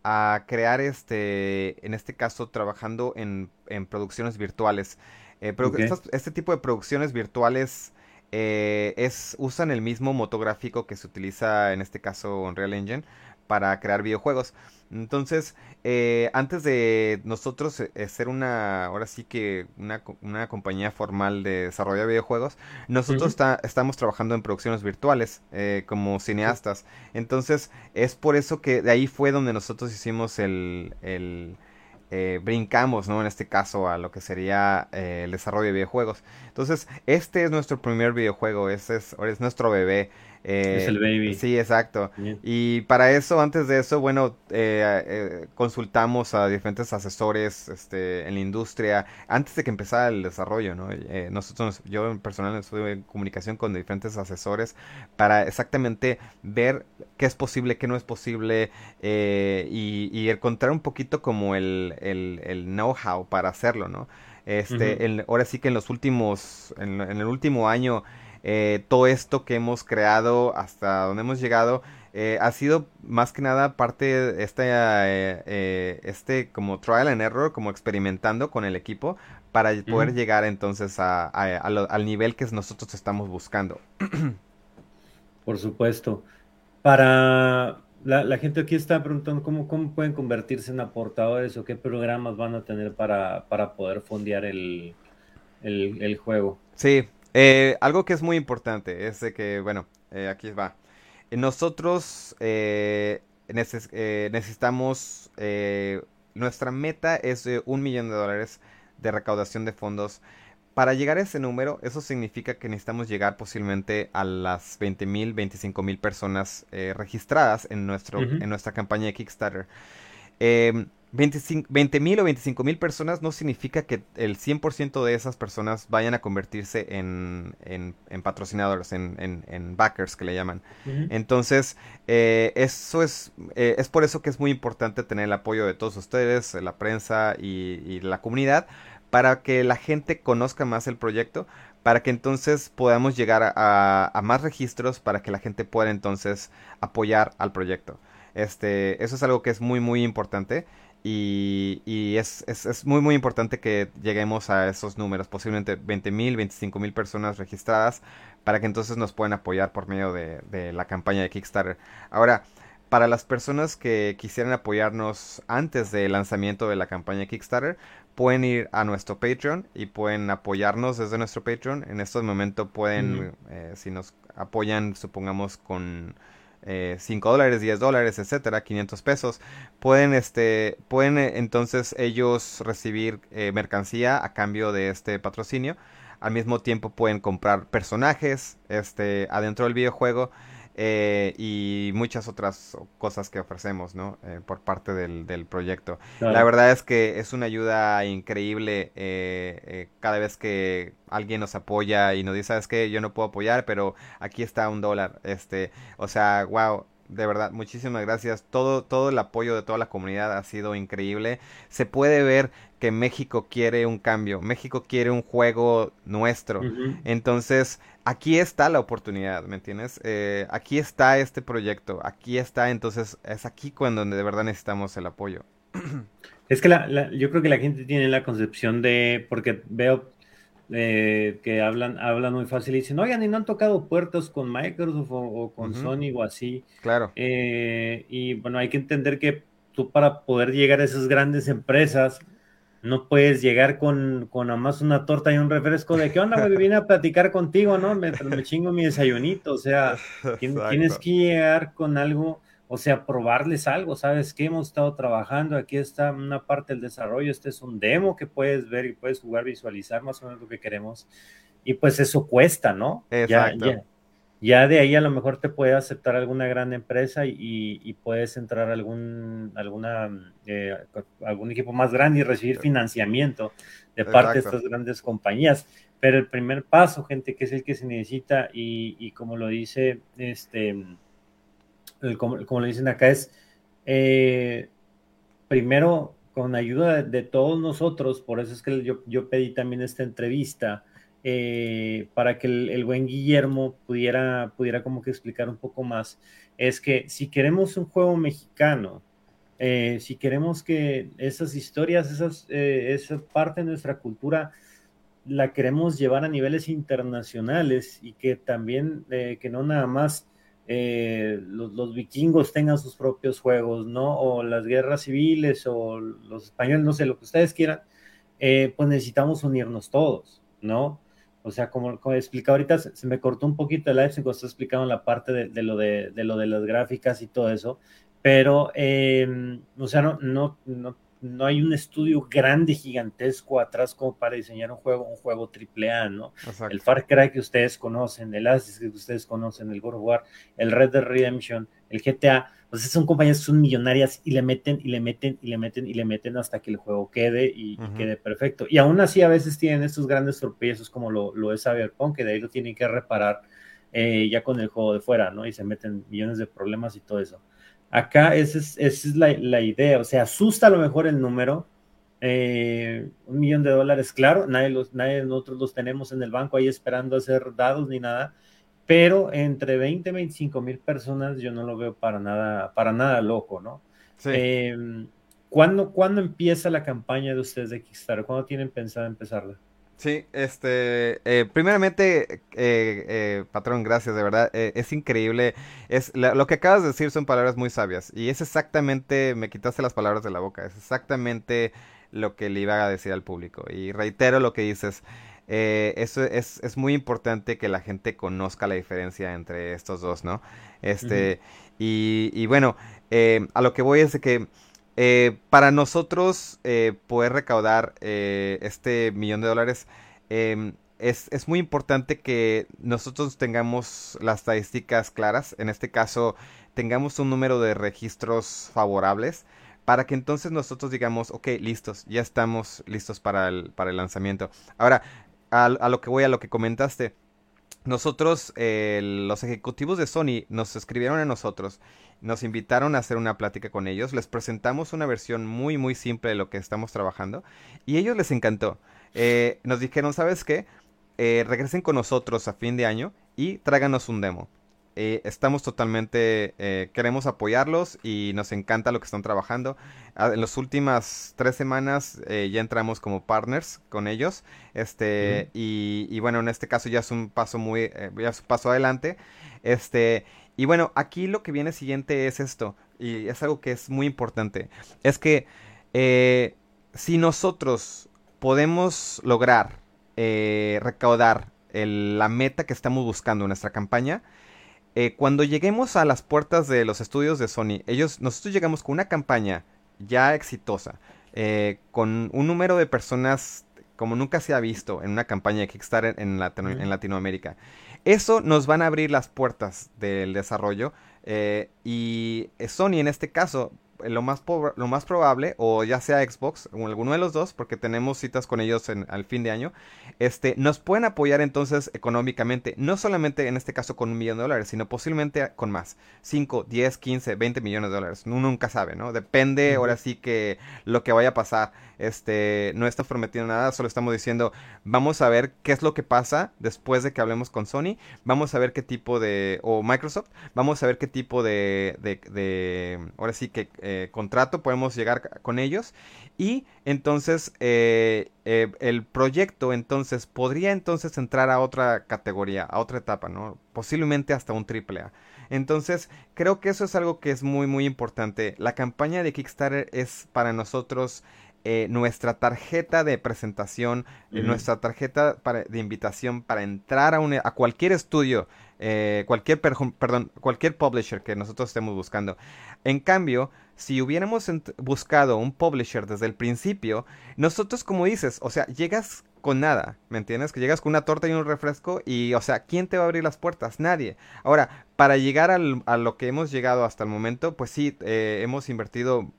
a crear este, en este caso, trabajando en, producciones virtuales. Eh, este tipo de producciones virtuales es, usan el mismo motográfico que se utiliza en este caso Unreal Engine para crear videojuegos. Entonces, eh, antes de nosotros eh, ser una, ahora sí que una, una compañía formal de desarrollo de videojuegos, nosotros estamos trabajando en producciones virtuales eh, como cineastas. Entonces, es por eso que de ahí fue donde nosotros hicimos el, el brincamos, ¿no? En este caso a lo que sería el desarrollo de videojuegos. Entonces, este es nuestro primer videojuego, ese es, es nuestro bebé es el baby. Sí, exacto. Y para eso, antes de eso, bueno, eh, eh, consultamos a diferentes asesores este, en la industria antes de que empezara el desarrollo, ¿no? Eh, nosotros, yo personalmente estuve en comunicación con diferentes asesores para exactamente ver qué es posible, qué no es posible y, encontrar un poquito como el, el, know-how para hacerlo, ¿no? Este, ahora sí que en los últimos, en el último año, eh, todo esto que hemos creado hasta donde hemos llegado eh, ha sido más que nada parte de este, eh, este como trial and error, como experimentando con el equipo para poder llegar entonces a, al nivel que nosotros estamos buscando. [CLEARS THROAT] Por supuesto. Para la, gente aquí está preguntando cómo, cómo pueden convertirse en aportadores o qué programas van a tener para, para poder fondear el, el, el juego. Sí, eh, algo que es muy importante es de que, bueno, eh, aquí va. Nosotros eh, necesitamos, nuestra meta es de un millón de dólares de recaudación de fondos. Para llegar a ese número, eso significa que necesitamos llegar posiblemente a las 20 mil, 25 mil personas registradas en, nuestro, en nuestra campaña de Kickstarter. 20 mil o 25 mil personas no significa que el 100% de esas personas vayan a convertirse en, patrocinadores, en, backers que le llaman. Entonces, eh, eso es, eh, es por eso que es muy importante tener el apoyo de todos ustedes, la prensa y, la comunidad, para que la gente conozca más el proyecto, para que entonces podamos llegar a, a más registros, para que la gente pueda entonces apoyar al proyecto. Este, eso es algo que es muy, muy importante. Y, es, es, muy muy importante que lleguemos a esos números, posiblemente 20 mil, 25 mil personas registradas, para que entonces nos puedan apoyar por medio de, la campaña de Kickstarter. Ahora, para las personas que quisieran apoyarnos antes del lanzamiento de la campaña de Kickstarter, pueden ir a nuestro Patreon y pueden apoyarnos desde nuestro Patreon. En estos momentos pueden, eh, si nos apoyan, supongamos con eh, 5 dólares, 10 dólares, etcétera, 500 pesos, pueden, este, pueden eh, entonces ellos recibir eh, mercancía a cambio de este patrocinio. Al mismo tiempo pueden comprar personajes este, adentro del videojuego eh, y muchas otras cosas que ofrecemos, ¿no? Eh, por parte del, del proyecto. La verdad es que es una ayuda increíble eh, cada vez que alguien nos apoya y nos dice, ¿sabes qué? Yo no puedo apoyar, pero aquí está un dólar. Este, o sea, wow, de verdad, muchísimas gracias. Todo, todo el apoyo de toda la comunidad ha sido increíble. Se puede ver que México quiere un cambio. México quiere un juego nuestro. Entonces, aquí está la oportunidad, ¿me entiendes? Eh, aquí está este proyecto, aquí está, entonces es aquí cuando de verdad necesitamos el apoyo. Es que la, yo creo que la gente tiene la concepción de, porque veo eh, que hablan, hablan muy fácil y dicen, oigan, y no han tocado puertos con Microsoft o, con Sony o así. Claro. Eh, y bueno, hay que entender que tú para poder llegar a esas grandes empresas, no puedes llegar con, con nada más una torta y un refresco de qué onda, me vine a platicar contigo, ¿no? Me, me chingo mi desayunito, o sea, tienes que llegar con algo, o sea, probarles algo, ¿sabes qué? Hemos estado trabajando, aquí está una parte del desarrollo, este es un demo que puedes ver y puedes jugar, visualizar más o menos lo que queremos, y pues eso cuesta, ¿no? Exacto. Ya, de ahí a lo mejor te puede aceptar alguna gran empresa y, puedes entrar a algún, alguna, eh, algún equipo más grande y recibir financiamiento de parte de estas grandes compañías. Pero el primer paso, gente, que es el que se necesita y, como lo dice, este, como, lo dicen acá, es eh, primero, con ayuda de, todos nosotros, por eso es que yo, pedí también esta entrevista, eh, para que el, buen Guillermo pudiera, pudiera como que explicar un poco más, es que si queremos un juego mexicano, eh, si queremos que esas historias, esas, esa parte de nuestra cultura, la queremos llevar a niveles internacionales y que también, que no nada más los, los, vikingos tengan sus propios juegos, ¿no? O las guerras civiles o los españoles, no sé, lo que ustedes quieran, pues necesitamos unirnos todos, ¿no? O sea, como, como explicado ahorita, se, me cortó un poquito el live cuando está explicando la parte de, lo de, lo de las gráficas y todo eso, pero, em, o sea, no, no, no, no hay un estudio grande, gigantesco atrás como para diseñar un juego, un juego triple A, ¿no? El Far Cry que ustedes conocen, el Assassin's que ustedes conocen, el God of War, el Red Dead Redemption, el GTA, pues son compañías que son millonarias y le meten y le meten y le meten y le meten hasta que el juego quede y, quede perfecto. Y aún así a veces tienen estos grandes tropiezos como lo, lo es Cyberpunk, que de ahí lo tienen que reparar eh, ya con el juego de fuera, ¿no? Y se meten millones de problemas y todo eso. Acá esa es, es la, la, idea, o sea, asusta a lo mejor el número, eh, un millón de dólares, claro, nadie, los, nadie de nosotros los tenemos en el banco ahí esperando a ser dados ni nada, pero entre 20 y 25 mil personas yo no lo veo para nada, para nada loco, ¿no? Sí. Em, ¿cuándo, empieza la campaña de ustedes de Kickstarter? ¿Cuándo tienen pensado empezarla? Sí, este, eh, primeramente, eh, eh, patrón, gracias, de verdad, es increíble, es lo que acabas de decir son palabras muy sabias y es exactamente, me quitaste las palabras de la boca, es exactamente lo que le iba a decir al público y reitero lo que dices, eh, eso es, es, muy importante que la gente conozca la diferencia entre estos dos, ¿no? Este, y, y, bueno, eh, a lo que voy es de que eh, para nosotros poder recaudar este millón de dólares, em, es, es, muy importante que nosotros tengamos las estadísticas claras, en este caso tengamos un número de registros favorables para que entonces nosotros digamos, ok, listos, ya estamos listos para el, para el lanzamiento. Ahora, a, lo que voy, a lo que comentaste. Nosotros, los ejecutivos de Sony, nos escribieron a nosotros, nos invitaron a hacer una plática con ellos, les presentamos una versión muy, muy simple de lo que estamos trabajando y ellos les encantó. Eh, nos dijeron, ¿sabes qué? Eh, regresen con nosotros a fin de año y tráganos un demo. Eh, estamos totalmente, eh, queremos apoyarlos y nos encanta lo que están trabajando. Ah, en las últimas tres semanas eh, ya entramos como partners con ellos. Este, y, bueno, en este caso ya es un paso muy, ya es un paso adelante. Este, y bueno, aquí lo que viene siguiente es esto, y es algo que es muy importante. Es que si nosotros podemos lograr recaudar la meta que estamos buscando en nuestra campaña, eh, cuando lleguemos a las puertas de los estudios de Sony, ellos, nosotros llegamos con una campaña ya exitosa, eh, con un número de personas como nunca se ha visto en una campaña de Kickstarter en, en Latinoamérica. Eso nos van a abrir las puertas del desarrollo eh, y Sony en este caso lo más, lo más probable, o ya sea Xbox, o alguno de los dos, porque tenemos citas con ellos en, al fin de año, este, nos pueden apoyar entonces económicamente, no solamente en este caso con un millón de dólares, sino posiblemente con más, 5, 10, 15, 20 millones de dólares, uno nunca sabe, ¿no? Depende ahora sí que lo que vaya a pasar, este, no está prometiendo nada, solo estamos diciendo, vamos a ver qué es lo que pasa después de que hablemos con Sony, vamos a ver qué tipo de, o Microsoft, vamos a ver qué tipo de, de, de ahora sí que eh, contrato, podemos llegar con ellos y entonces eh, eh, el proyecto entonces podría entonces entrar a otra categoría, a otra etapa, ¿no? Posiblemente hasta un triple A. Entonces, creo que eso es algo que es muy, muy importante. La campaña de Kickstarter es para nosotros nuestra tarjeta de presentación, nuestra tarjeta de invitación para entrar a, a cualquier estudio, cualquier, perdón, cualquier publisher que nosotros estemos buscando. En cambio, si hubiéramos buscado un publisher desde el principio, nosotros como dices, o sea, llegas con nada, ¿me entiendes? Que llegas con una torta y un refresco y, o sea, ¿quién te va a abrir las puertas? Nadie. Ahora, para llegar a lo que hemos llegado hasta el momento, pues sí, eh, hemos invertido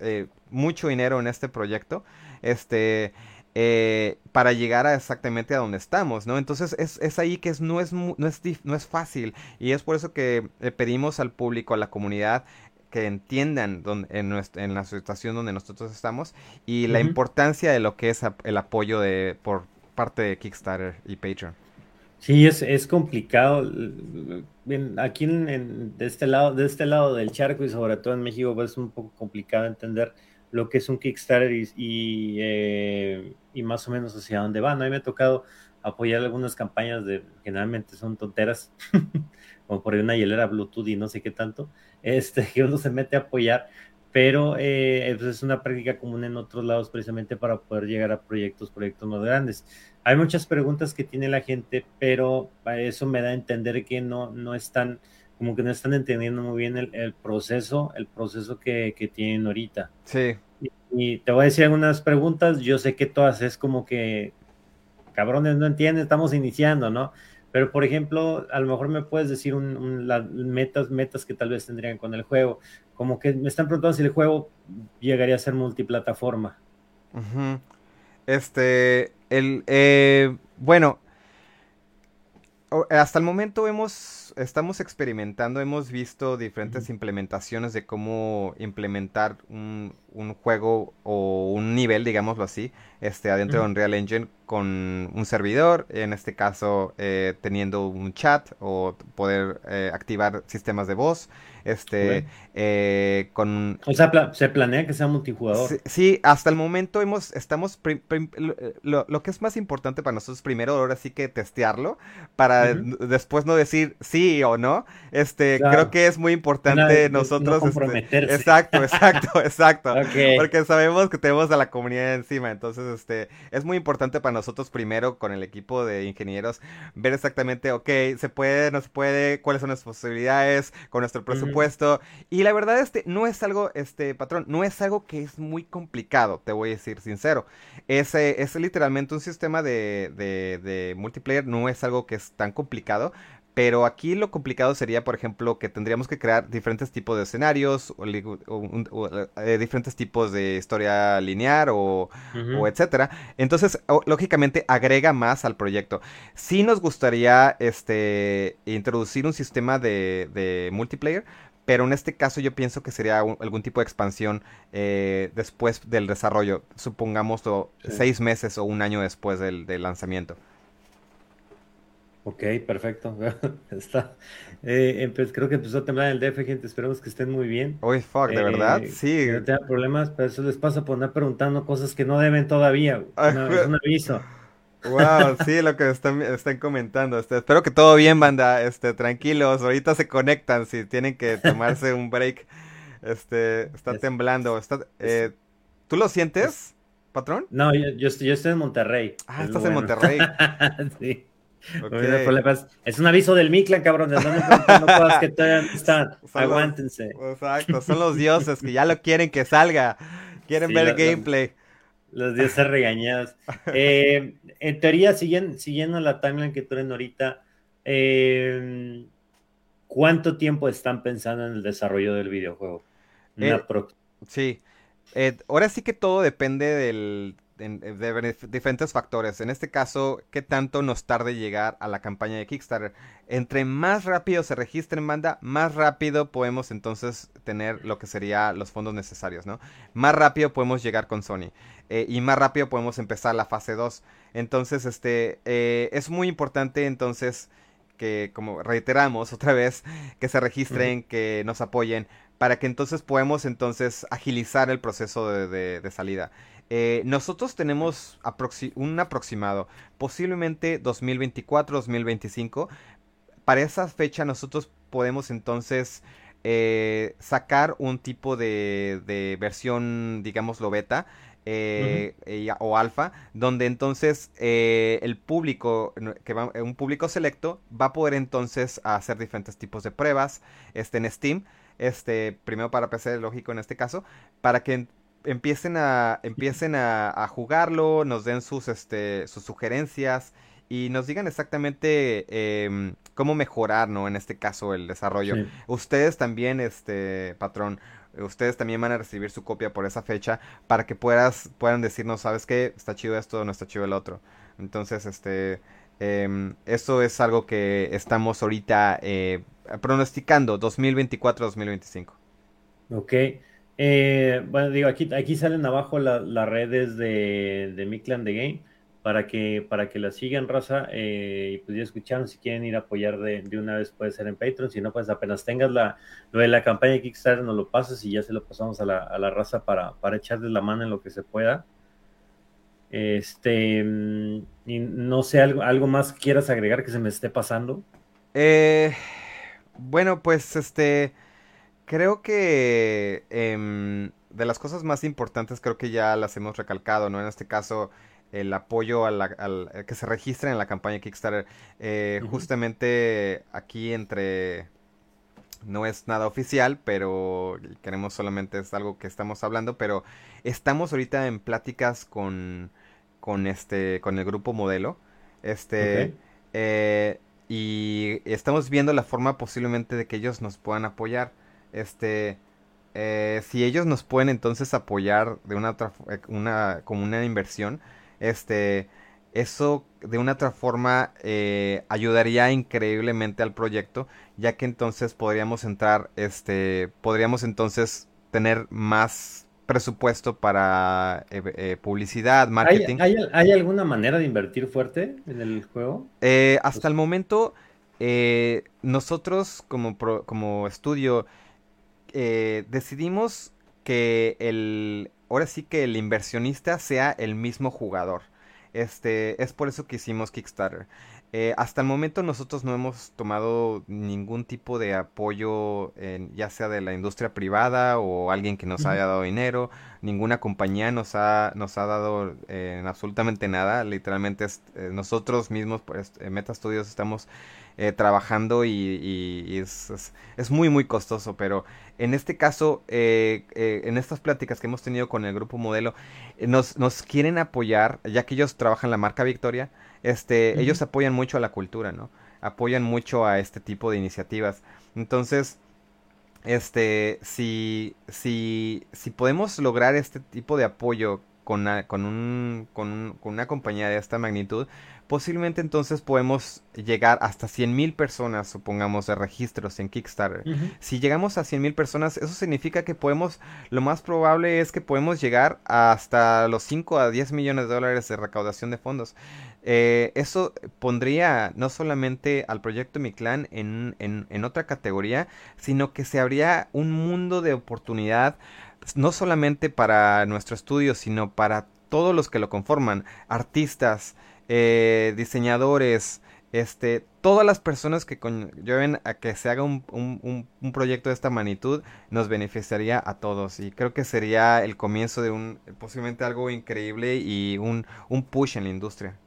eh, mucho dinero en este proyecto, este, eh, para llegar a exactamente a donde estamos, ¿no? Entonces es, es ahí que es, no, es, no, es, no es fácil y es por eso que pedimos al público, a la comunidad, que entiendan en, en, la situación donde nosotros estamos y la importancia de lo que es el apoyo de por parte de Kickstarter y Patreon. Sí, es, es complicado. aquí en, de, este lado, de este lado del charco y sobre todo en México pues, es un poco complicado entender lo que es un Kickstarter y, eh, y, más o menos hacia dónde van. A mí me ha tocado apoyar algunas campañas de, generalmente son tonteras, [LAUGHS] como por una hielera Bluetooth y no sé qué tanto, este, que uno se mete a apoyar, pero eh, pues, es una práctica común en otros lados precisamente para poder llegar a proyectos, proyectos más grandes. Hay muchas preguntas que tiene la gente, pero eso me da a entender que no, no están, como que no están entendiendo muy bien el, proceso, el proceso que, que, tienen ahorita. Sí. Y, te voy a decir algunas preguntas, yo sé que todas es como que, cabrones, no entienden, estamos iniciando, ¿no? Pero, por ejemplo, a lo mejor me puedes decir un, las metas, metas que tal vez tendrían con el juego. Como que me están preguntando si el juego llegaría a ser multiplataforma. Este, el, eh, bueno, hasta el momento hemos, estamos experimentando, hemos visto diferentes implementaciones de cómo implementar un, un, juego o un nivel, digámoslo así, este, adentro de Unreal Engine con un servidor, en este caso eh, teniendo un chat o poder eh, activar sistemas de voz. Este, eh, con... O sea, se planea que sea multijugador. Sí, hasta el momento hemos, estamos, lo, que es más importante para nosotros primero, ahora sí que testearlo, para después no decir sí o no. Este, creo que es muy importante nosotros... Este, exacto, exacto, [LAUGHS] exacto. Porque sabemos que tenemos a la comunidad encima, entonces, este, es muy importante para nosotros primero con el equipo de ingenieros ver exactamente, ok, se puede, no se puede, cuáles son las posibilidades con nuestro presupuesto. Y la verdad, este, no es algo, este, patrón, no es algo que es muy complicado, te voy a decir sincero. Es, es literalmente un sistema de, de, de multiplayer, no es algo que es tan complicado, pero aquí lo complicado sería, por ejemplo, que tendríamos que crear diferentes tipos de escenarios, o, eh, diferentes tipos de historia lineal o, etcétera. Entonces, lógicamente, agrega más al proyecto. Sí nos gustaría este, introducir un sistema de, multiplayer, pero en este caso yo pienso que sería algún tipo de expansión eh, después del desarrollo, supongamos seis meses o un año después del lanzamiento. Ok, perfecto. [LAUGHS] Está. Eh, creo que empezó a temblar el DF, gente. Esperemos que estén muy bien. Uy, fuck, ¿de verdad? Eh, sí. Que no tengan problemas, pero eso les pasa por andar preguntando cosas que no deben todavía. [LAUGHS] es un aviso. Wow, sí, lo que están, están comentando. Este, espero que todo bien, banda. Este, tranquilos, ahorita se conectan si tienen que tomarse un break. Este, está temblando. Está, eh, ¿Tú lo sientes, patrón? No, yo, yo, estoy, en Monterrey. Ah, estás en Monterrey. [LAUGHS] sí. Es un aviso del Miclan, cabrón. No cosas que todavía están. [LAUGHS] Aguántense. exacto, son los dioses que ya lo quieren que salga. Quieren ver el gameplay. Los, dioses regañados. [LAUGHS] Eh, en teoría, siguiendo, siguiendo la timeline que traen ahorita, eh, ¿cuánto tiempo están pensando en el desarrollo del videojuego? Eh, sí. ahora sí que todo depende del de diferentes factores. En este caso, qué tanto nos tarde llegar a la campaña de Kickstarter. Entre más rápido se registren banda, más rápido podemos entonces tener lo que sería los fondos necesarios, ¿no? Más rápido podemos llegar con Sony. Eh, y más rápido podemos empezar la fase 2. Entonces, este, eh, es muy importante entonces que, como reiteramos [LAUGHS] otra vez, que se registren, que nos apoyen, para que entonces podamos entonces agilizar el proceso de salida. Eh, nosotros tenemos un aproximado, posiblemente 2024-2025. Para esa fecha nosotros podemos entonces eh, sacar un tipo de, versión, digámoslo beta, eh, o alfa, donde entonces el público, que va, un público selecto, va a poder entonces hacer diferentes tipos de pruebas este, en Steam. Este, primero para PC, lógico en este caso, para que empiecen a empiecen a, jugarlo, nos den sus este sus sugerencias y nos digan exactamente em, cómo mejorar, ¿no? En este caso el desarrollo. Ustedes también, este patrón, ustedes también van a recibir su copia por esa fecha para que puedas puedan decirnos, sabes qué, está chido esto, no está chido el otro. Entonces, este eh, eso es algo que estamos ahorita eh, pronosticando 2024-2025. Ok. Eh, bueno, digo, aquí, aquí salen abajo las redes de, de Miklan de Game para que, para que la sigan, raza. Eh, y pues ya escucharon, si quieren ir a apoyar de, una vez puede ser en Patreon, si no, pues apenas tengas la, lo de la campaña de Kickstarter, nos lo pasas y ya se lo pasamos a la, a la raza para, para echarles la mano en lo que se pueda. Este, mm, y no sé, algo, algo más quieras agregar que se me esté pasando. Eh, bueno, pues este, creo que em, de las cosas más importantes creo que ya las hemos recalcado, ¿no? En este caso, el apoyo a la, al, que se registren en la campaña Kickstarter. Eh, justamente aquí entre... No es nada oficial, pero queremos solamente es algo que estamos hablando, pero estamos ahorita en pláticas con, con este, con el grupo modelo. Este, eh, y estamos viendo la forma posiblemente de que ellos nos puedan apoyar. Este, eh, si ellos nos pueden entonces apoyar de una otra, una, como una inversión, este, eso de una otra forma eh, ayudaría increíblemente al proyecto, ya que entonces podríamos entrar, este, podríamos entonces tener más presupuesto para eh, eh, publicidad, marketing. ¿Hay, alguna manera de invertir fuerte en el juego? hasta el momento, nosotros como, como estudio decidimos que el, ahora sí que el inversionista sea el mismo jugador. Este, es por eso que hicimos Kickstarter. Eh, hasta el momento nosotros no hemos tomado ningún tipo de apoyo, ya sea de la industria privada o alguien que nos haya dado dinero. Ninguna compañía nos ha, nos ha dado eh, absolutamente nada. Literalmente eh, nosotros mismos, pues, Meta Studios, estamos trabajando y, es, es, muy, muy costoso. Pero en este caso, en estas pláticas que hemos tenido con el grupo modelo, nos, nos quieren apoyar, ya que ellos trabajan la marca Victoria este, ellos apoyan mucho a la cultura, ¿no? Apoyan mucho a este tipo de iniciativas. Entonces, este, si, si, si podemos lograr este tipo de apoyo con, con, un, con, con una compañía de esta magnitud, posiblemente entonces podemos llegar hasta 100.000 personas, supongamos, de registros en Kickstarter. Si llegamos a 100.000 personas, eso significa que podemos, lo más probable es que podemos llegar hasta los 5 a 10 millones de dólares de recaudación de fondos. Eh, eso pondría no solamente al proyecto Mi Clan en, en, otra categoría, sino que se abría un mundo de oportunidad, no solamente para nuestro estudio, sino para todos los que lo conforman, artistas, eh, diseñadores, este, todas las personas que conlleven a que se haga un, un, proyecto de esta magnitud nos beneficiaría a todos y creo que sería el comienzo de un posiblemente algo increíble y un, un push en la industria.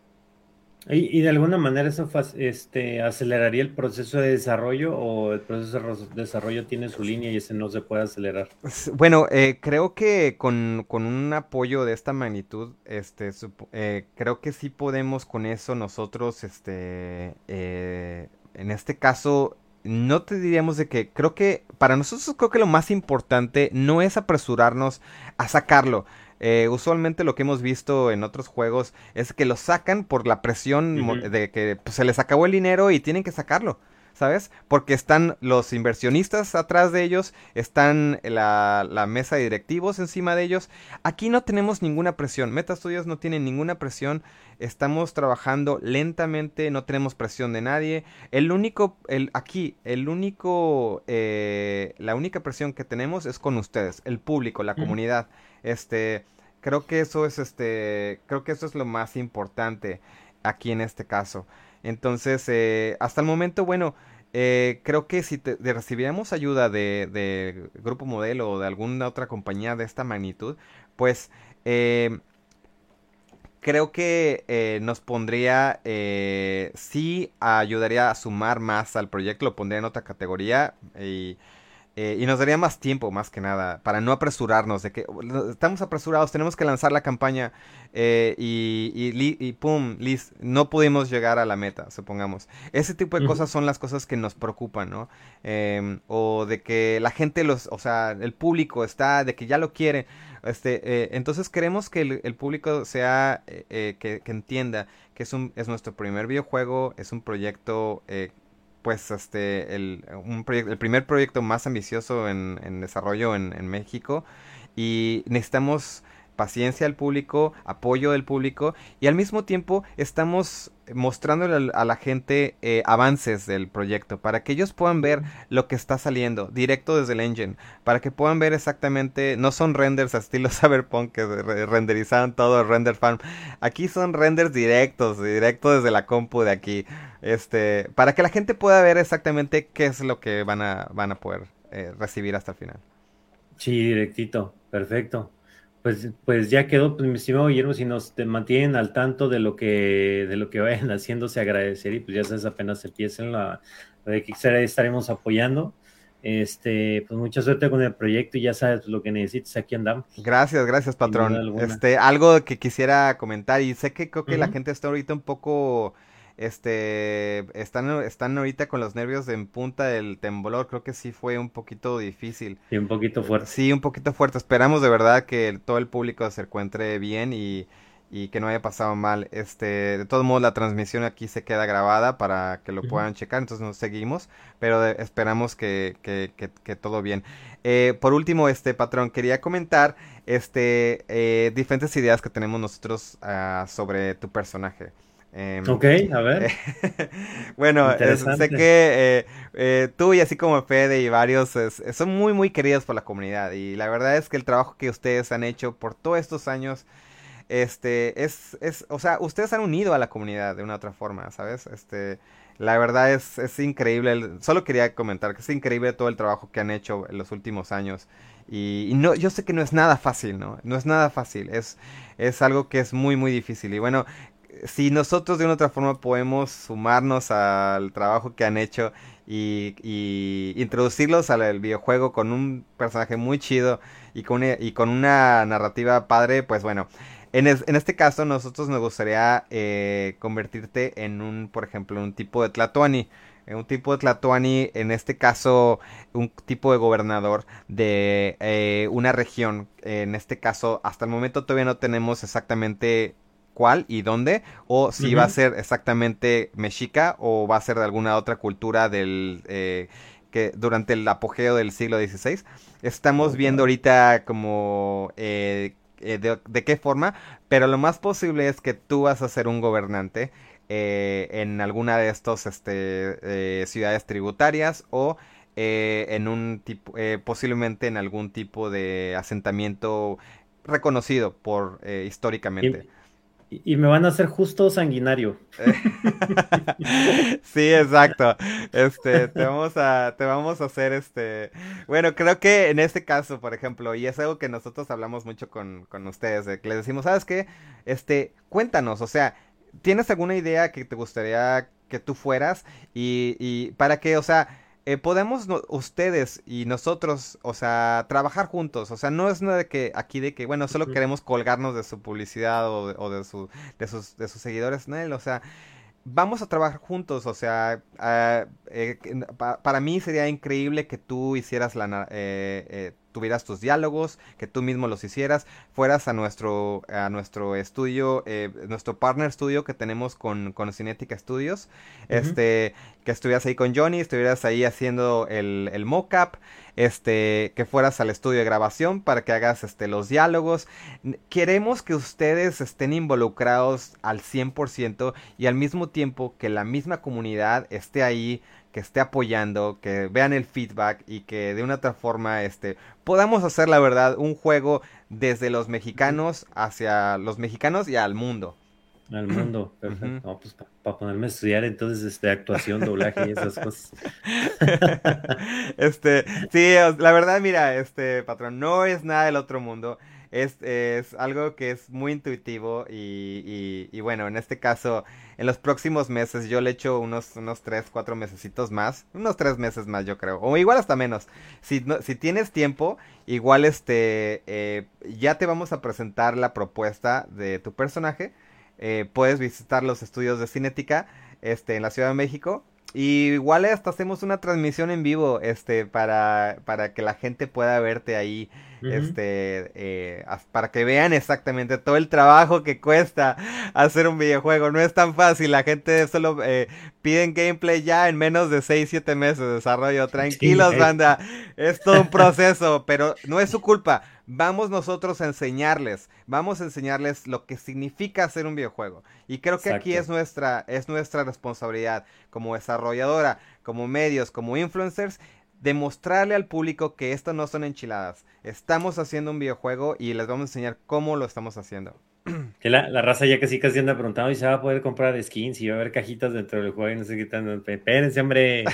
¿Y, de alguna manera eso este, aceleraría el proceso de desarrollo o el proceso de desarrollo tiene su línea y ese no se puede acelerar? Bueno, eh, creo que con, un apoyo de esta magnitud, este, eh, creo que sí podemos con eso nosotros, este, eh, en este caso, no te diríamos de que creo que para nosotros creo que lo más importante no es apresurarnos a sacarlo. Eh, usualmente lo que hemos visto en otros juegos es que lo sacan por la presión de que pues, se les acabó el dinero y tienen que sacarlo. ¿sabes? Porque están los inversionistas atrás de ellos, están la, la, mesa de directivos encima de ellos. Aquí no tenemos ninguna presión, Meta Studios no tiene ninguna presión, estamos trabajando lentamente, no tenemos presión de nadie. El único, el, aquí, el único, eh, la única presión que tenemos es con ustedes, el público, la comunidad. Este, creo que eso es, este, creo que eso es lo más importante aquí en este caso. Entonces, eh, hasta el momento, bueno, eh, creo que si te, recibiéramos ayuda de, de, Grupo Modelo o de alguna otra compañía de esta magnitud, pues eh, creo que nos pondría, sí ayudaría a sumar más al proyecto, lo pondría en otra categoría y eh, y nos daría más tiempo, más que nada, para no apresurarnos, de que estamos apresurados, tenemos que lanzar la campaña eh, y, y, pum, listo, no pudimos llegar a la meta, supongamos. Ese tipo de cosas son las cosas que nos preocupan, ¿no? Em, o de que la gente, los, o sea, el público está, de que ya lo quiere. Este, eh, entonces queremos que el, público sea, que, que, entienda que es, un, es nuestro primer videojuego, es un proyecto pues este el, un el primer proyecto más ambicioso en, en desarrollo en, en México. Y necesitamos paciencia al público, apoyo del público y al mismo tiempo estamos mostrándole a la gente eh, avances del proyecto para que ellos puedan ver lo que está saliendo directo desde el engine, para que puedan ver exactamente, no son renders a estilo [LAUGHS] Cyberpunk que renderizaron todo render farm, aquí son renders directos, directo desde la compu de aquí, este, para que la gente pueda ver exactamente qué es lo que van a, van a poder eh, recibir hasta el final. Sí, directito, perfecto. Pues, pues ya quedó, pues mi estimado Guillermo, si nos te mantienen al tanto de lo que, de lo que vayan [LAUGHS] haciendo, se agradecer y pues ya sabes, apenas empiecen la, la de Kickstarter estaremos apoyando. Este, pues mucha suerte con el proyecto y ya sabes lo que necesites, aquí andamos. Gracias, gracias, patrón. Este, algo que quisiera comentar, y sé que creo que la gente está ahorita un poco este, están, están ahorita con los nervios en punta del temblor. Creo que sí fue un poquito difícil. Sí, un poquito fuerte. Sí, un poquito fuerte. Esperamos de verdad que todo el público se encuentre bien y, y que no haya pasado mal. Este, de todos modos, la transmisión aquí se queda grabada para que lo puedan checar. Entonces nos seguimos, pero esperamos que, que, que, todo bien. Eh, por último, este patrón, quería comentar este eh, diferentes ideas que tenemos nosotros uh, sobre tu personaje. Em, ok, a ver. [LAUGHS] bueno, sé que eh, eh, tú y así como Fede y varios son muy, muy queridos por la comunidad. Y la verdad es que el trabajo que ustedes han hecho por todos estos años, este, es, es, o sea, ustedes han unido a la comunidad de una u otra forma, ¿sabes? Este, la verdad es, es increíble. Solo quería comentar que es increíble todo el trabajo que han hecho en los últimos años. Y, y, no, yo sé que no es nada fácil, ¿no? No es nada fácil. Es, es algo que es muy, muy difícil. Y bueno, si nosotros de una otra forma podemos sumarnos al trabajo que han hecho y, introducirlos al videojuego con un personaje muy chido y con, y con una narrativa padre, pues bueno, en, este caso nosotros nos gustaría eh, convertirte en un, por ejemplo, un tipo de Tlatoani. En un tipo de Tlatoani, en este caso, un tipo de gobernador de eh, una región. En este caso, hasta el momento todavía no tenemos exactamente cuál y dónde, o si va a ser exactamente mexica o va a ser de alguna otra cultura del eh, que durante el apogeo del siglo XVI. Estamos viendo ahorita como eh, eh, de, qué forma, pero lo más posible es que tú vas a ser un gobernante en alguna de estas este, ciudades tributarias o en un tipo, posiblemente en algún tipo de asentamiento reconocido por históricamente. Y me van a hacer justo sanguinario. [LAUGHS] sí, exacto. Este, te vamos a, te vamos a hacer este. Bueno, creo que en este caso, por ejemplo, y es algo que nosotros hablamos mucho con, con ustedes, de que les decimos, ¿sabes qué? Este, cuéntanos, o sea, ¿tienes alguna idea que te gustaría que tú fueras? Y, y para que, o sea, eh, podemos ustedes y nosotros, o sea, trabajar juntos. O sea, no es nada de que aquí de que, bueno, solo queremos colgarnos de su publicidad o de, o de, su, de, sus, de sus seguidores, ¿no? O sea, vamos a trabajar juntos. O sea, eh, para mí sería increíble que tú hicieras la, eh, tuvieras tus diálogos, que tú mismo los hicieras, fueras a nuestro, a nuestro estudio, eh, nuestro partner estudio que tenemos con, con Cinética Studios, este, que estuvieras ahí con Johnny, estuvieras ahí haciendo el, el mockup, este, que fueras al estudio de grabación para que hagas este, los diálogos. Queremos que ustedes estén involucrados al 100% y al mismo tiempo que la misma comunidad esté ahí que esté apoyando, que vean el feedback y que de una otra forma este, podamos hacer la verdad un juego desde los mexicanos hacia los mexicanos y al mundo. Al mundo, perfecto. No, pues para ponerme a estudiar entonces este actuación, doblaje y esas cosas. [LAUGHS] este, sí, la verdad, mira, este patrón, no es nada del otro mundo. Es, es algo que es muy intuitivo y, y, bueno, en este caso en los próximos meses yo le echo unos, unos 3, 4 mesecitos más, unos 3 meses más yo creo, o igual hasta menos. Si, si tienes tiempo, igual este, eh, ya te vamos a presentar la propuesta de tu personaje. Eh, puedes visitar los estudios de Cinética este, en la Ciudad de México y igual hasta hacemos una transmisión en vivo, este, para, para que la gente pueda verte ahí, este, eh, para que vean exactamente todo el trabajo que cuesta hacer un videojuego. No es tan fácil, la gente solo eh, piden gameplay ya en menos de 6, 7 meses de desarrollo. Tranquilos, banda, es todo un proceso, pero no es su culpa vamos nosotros a enseñarles, vamos a enseñarles lo que significa hacer un videojuego. Y creo que aquí es nuestra, es nuestra responsabilidad como desarrolladora, como medios, como influencers, demostrarle al público que esto no son enchiladas. Estamos haciendo un videojuego y les vamos a enseñar cómo lo estamos haciendo. [CLEARS THROAT] Que la, raza ya casi casi anda preguntando y se va a poder comprar skins y va a haber cajitas dentro del juego y no sé qué tan. Espérense, hombre. [LAUGHS]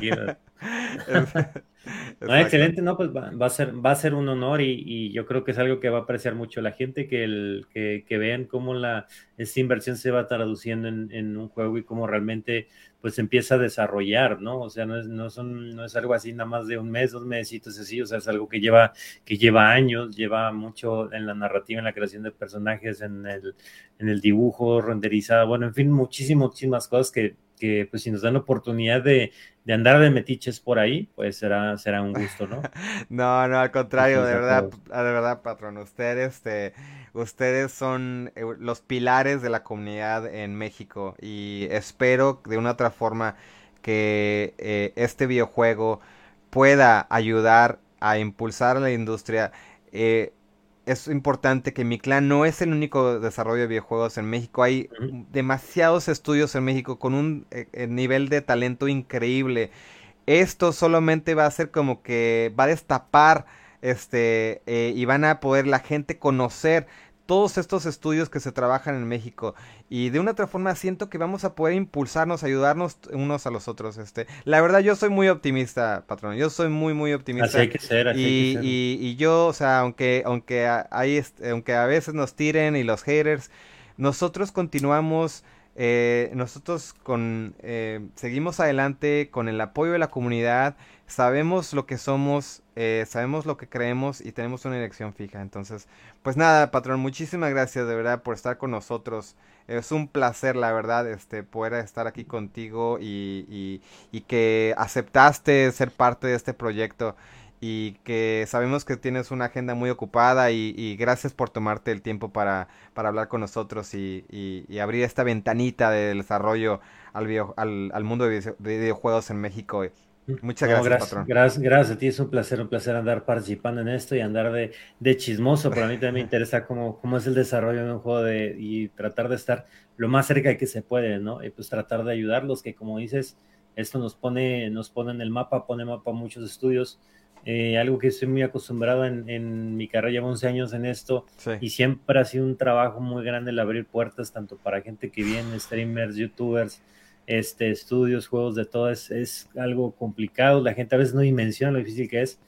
[LAUGHS] [LAUGHS] excelente, no, pues va, a ser, va a ser un honor y, yo creo que es algo que va a apreciar mucho la gente, que, el, que, que vean cómo la, esta inversión se va traduciendo en, en, un juego y cómo realmente pues empieza a desarrollar, ¿no? O sea, no es, no, son, no es algo así nada más de un mes, dos meses, así, o sea, es algo que lleva, que lleva años, lleva mucho en la narrativa, en la creación de personajes, en el, en el dibujo renderizado, bueno, en fin, muchísimas, muchísimas cosas que, que pues si nos dan la oportunidad de, de, andar de metiches por ahí, pues será, será un gusto, ¿no? [LAUGHS] no, no, al contrario, de verdad, de verdad, patrón, ustedes, este, ustedes son eh, los pilares de la comunidad en México y espero de una otra forma que eh, este videojuego pueda ayudar a impulsar a la industria. Eh, es importante que mi clan no es el único desarrollo de videojuegos en México. Hay demasiados estudios en México con un eh, eh, nivel de talento increíble. Esto solamente va a ser como que va a destapar este eh, y van a poder la gente conocer todos estos estudios que se trabajan en México y de una otra forma siento que vamos a poder impulsarnos, ayudarnos unos a los otros. Este, la verdad yo soy muy optimista, patrón. Yo soy muy muy optimista. Así hay que ser. Así y, hay que ser. Y, y, yo, o sea, aunque aunque hay aunque a veces nos tiren y los haters, nosotros continuamos eh, nosotros con eh, seguimos adelante con el apoyo de la comunidad sabemos lo que somos, eh, sabemos lo que creemos y tenemos una dirección fija. Entonces, pues nada, patrón, muchísimas gracias de verdad por estar con nosotros. Es un placer, la verdad, este, poder estar aquí contigo y, y, que aceptaste ser parte de este proyecto y que sabemos que tienes una agenda muy ocupada y, gracias por tomarte el tiempo para, para hablar con nosotros y, y, abrir esta ventanita de desarrollo al mundo de, videojuegos en México Muchas gracias, gracias, patrón. Gracias, gracias a ti, es un placer, un placer andar participando en esto y andar de, de chismoso. Para mí también me [LAUGHS] interesa cómo, cómo es el desarrollo de un juego de, y tratar de estar lo más cerca que se puede, ¿no? Y pues tratar de ayudarlos, que como dices, esto nos pone, nos pone en el mapa, pone mapa a muchos estudios. Eh, algo que estoy muy acostumbrado en, en, mi carrera, llevo 11 años en esto sí. y siempre ha sido un trabajo muy grande el abrir puertas, tanto para gente que viene, streamers, youtubers, este, estudios, juegos de todo, es, es, algo complicado, la gente a veces no dimensiona lo difícil que es,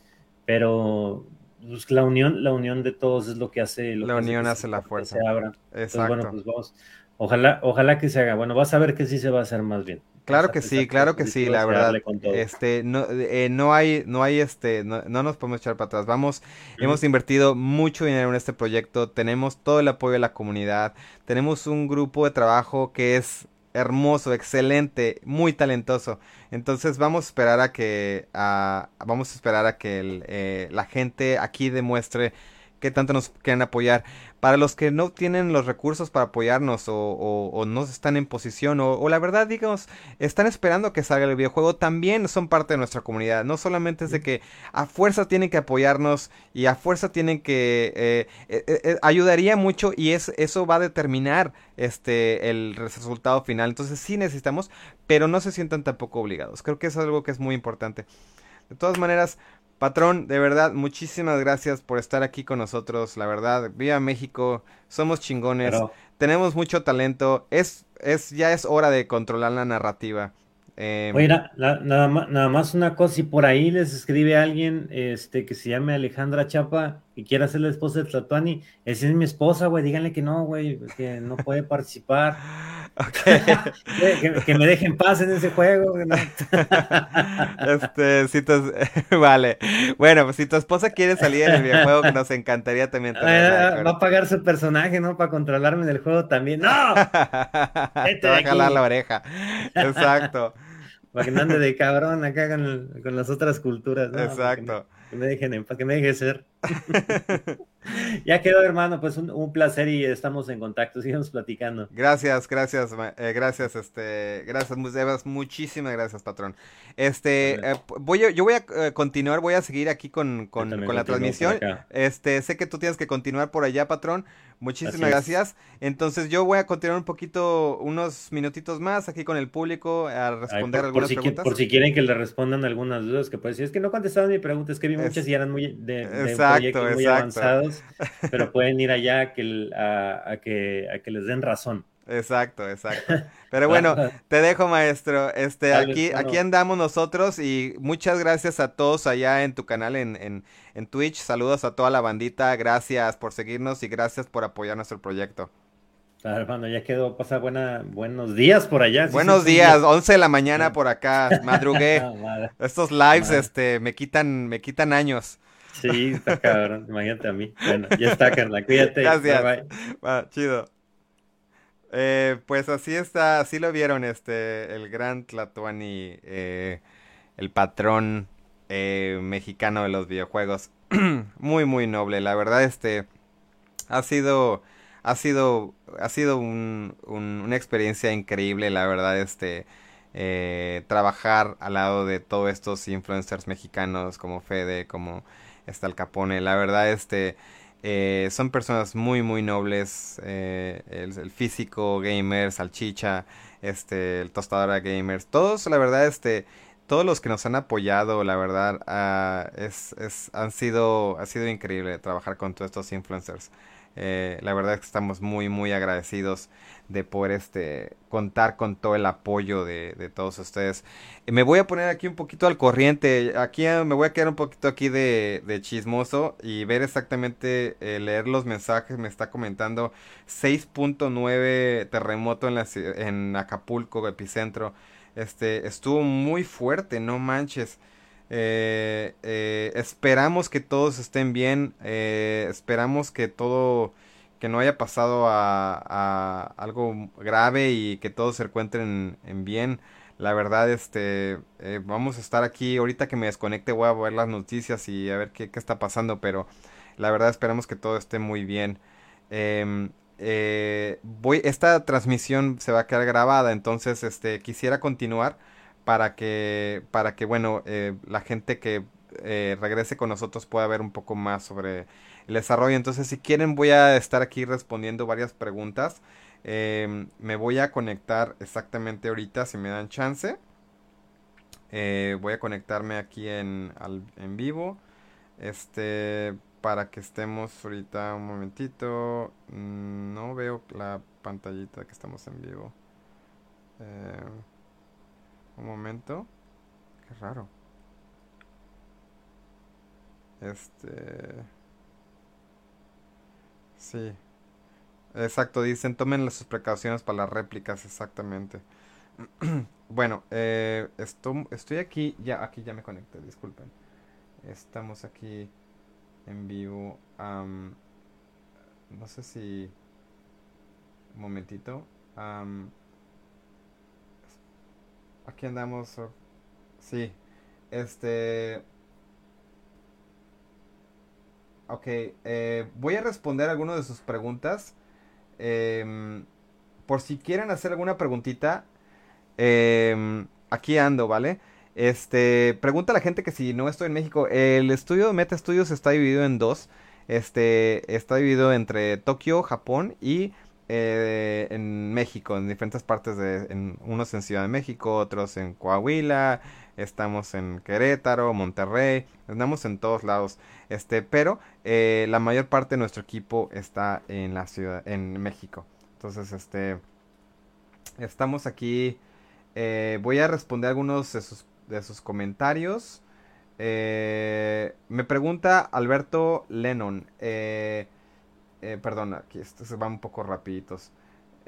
pero pues, la unión, la unión de todos es lo que hace. Lo la que unión hace, hace la fuerza. Se abra. Exacto. Entonces, bueno, pues vamos, ojalá, ojalá que se haga. Bueno, vas a ver que sí se va a hacer más bien. Claro que sí, claro que sí, la verdad. Este, no, eh, no hay, no hay este, no, no, nos podemos echar para atrás. Vamos, hemos invertido mucho dinero en este proyecto, tenemos todo el apoyo de la comunidad, tenemos un grupo de trabajo que es hermoso, excelente, muy talentoso. Entonces vamos a esperar a que, vamos a esperar a que el, eh, la gente aquí demuestre que tanto nos quieren apoyar. Para los que no tienen los recursos para apoyarnos o, o, o no están en posición o, o, la verdad, digamos, están esperando que salga el videojuego, también son parte de nuestra comunidad. No solamente es de que a fuerza tienen que apoyarnos y a fuerza tienen que... Eh, eh, eh, ayudaría mucho y es, eso va a determinar este, el resultado final. Entonces sí necesitamos, pero no se sientan tampoco obligados. Creo que es algo que es muy importante. De todas maneras, Patrón, de verdad, muchísimas gracias por estar aquí con nosotros. La verdad, viva México, somos chingones, Pero... tenemos mucho talento. Es, es, ya es hora de controlar la narrativa. Eh, Oye, na, na, nada, más, nada, más, una cosa, si por ahí les escribe alguien este, que se llame Alejandra Chapa y quiera ser la esposa de Tlatuani, esa es mi esposa, güey, díganle que no, güey, que no puede participar. [LAUGHS] Okay. [LAUGHS] que, que, me dejen paz en ese juego. ¿no? [LAUGHS] este, si tu, [LAUGHS] vale. Bueno, pues si tu esposa quiere salir en el videojuego, nos encantaría también. Ah, va a pagar su personaje, ¿no? Para controlarme en el juego también. ¡No! Te va a jalar la oreja. Exacto. para que no ande de cabrón acá con, con las otras culturas. Exacto. Que me, dejen, para que me deje ser. [LAUGHS] ya quedó, hermano, pues un, placer y estamos en contacto, [LAUGHS] sigamos platicando. Gracias, gracias, eh, gracias, este, gracias, muchísimas gracias, patrón. Este, eh, voy yo voy a eh, continuar, voy a seguir aquí con, con, con la transmisión. Este, sé que tú tienes que continuar por allá, patrón. Muchísimas gracias. Entonces yo voy a continuar un poquito, unos minutitos más aquí con el público a responder algunas preguntas. por si quieren que le respondan algunas dudas que pueden decir, es que no contestaron mi pregunta, es que vi muchas y eran muy de, proyectos muy avanzados, pero [LAUGHS] pueden ir allá a que, a, que, a que les den razón. Exacto, exacto. [LAUGHS] Pero bueno, te dejo, maestro. Este, aquí, aquí andamos nosotros y muchas gracias a todos allá en tu canal en, en, en, Twitch. Saludos a toda la bandita. Gracias por seguirnos y gracias por apoyar nuestro proyecto. Claro, hermano, ya quedó pasar buena, buenos días por allá. buenos días, 11 de la mañana [LAUGHS] por acá, madrugué. Estos lives, este, me quitan, me quitan años. Sí, está cabrón, imagínate a mí. Bueno, ya está, carnal, cuídate. Gracias. Bye, chido. Eh, pues así está, así lo vieron, este, el gran Tlatuani, eh, el patrón eh, mexicano de los videojuegos. [CLEARS THROAT] muy, muy noble, la verdad, este, ha sido, ha sido, ha sido un, una experiencia increíble, la verdad, este, trabajar al lado de todos estos influencers mexicanos como Fede, como está el Capone, la verdad, este, eh, son personas muy, muy nobles. Eh, el, físico gamer, Salchicha, este, el tostadora gamers. Todos, la verdad, este, todos los que nos han apoyado, la verdad, ah, es, es, han sido, ha sido increíble trabajar con todos estos influencers. Eh, la verdad es que estamos muy, muy agradecidos de poder este, contar con todo el apoyo de, todos ustedes. Eh, me voy a poner aquí un poquito al corriente. Aquí eh, me voy a quedar un poquito aquí de, chismoso y ver exactamente, leer los mensajes. Me está comentando 6.9 terremoto en, la, en Acapulco, epicentro. Este, estuvo muy fuerte, no manches. Eh, eh, esperamos que todos estén bien. Eh, esperamos que todo, que no haya pasado a, algo grave y que todos se encuentren en bien. La verdad, este, vamos a estar aquí. Ahorita que me desconecte voy a ver las noticias y a ver qué, está pasando. Pero la verdad esperamos que todo esté muy bien. Em, voy, esta transmisión se va a quedar grabada, entonces este, quisiera continuar para que, para que bueno, eh, la gente que eh, regrese con nosotros pueda ver un poco más sobre el desarrollo. Entonces, si quieren, voy a estar aquí respondiendo varias preguntas. Em, me voy a conectar exactamente ahorita, si me dan chance. Eh, voy a conectarme aquí en, en vivo. Este, para que estemos ahorita un momentito. Mm, no veo la pantallita que estamos en vivo. Un momento. Qué raro. Este... Sí. Exacto, dicen, tomen sus precauciones para las réplicas, exactamente. [CLEARS THROAT] bueno, eh, estoy aquí, ya, aquí ya me conecté, disculpen. Estamos aquí en vivo. no sé si... Un momentito. Aquí andamos. Sí. Este. Ok. Eh, voy a responder algunas de sus preguntas. Em, por si quieren hacer alguna preguntita. Em, aquí ando, ¿vale? Este. Pregunta a la gente que si no estoy en México. El estudio Meta Studios está dividido en dos. Este. Está dividido entre Tokio, Japón y eh, en México, en diferentes partes de, en, unos en Ciudad de México, otros en Coahuila, estamos en Querétaro, Monterrey, andamos en todos lados, este, pero eh, la mayor parte de nuestro equipo está en la ciudad, en México. Entonces, este, estamos aquí, eh, voy a responder algunos de sus, de sus comentarios. me pregunta Alberto Lennon, eh, eh, perdón, aquí esto se va un poco rapiditos.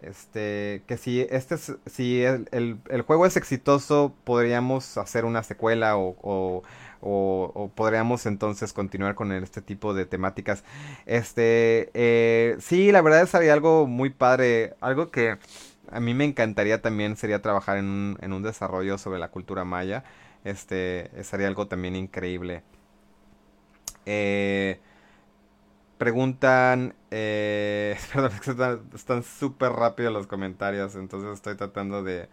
Este, que si este si el, el, juego es exitoso, podríamos hacer una secuela o, o, o, podríamos entonces continuar con este tipo de temáticas. Este, eh, sí, la verdad es algo muy padre, algo que a mí me encantaría también sería trabajar en en un desarrollo sobre la cultura maya. Este, sería algo también increíble. Eh, preguntan, eh, [LAUGHS] perdón, están súper rápidos los comentarios, entonces estoy tratando de,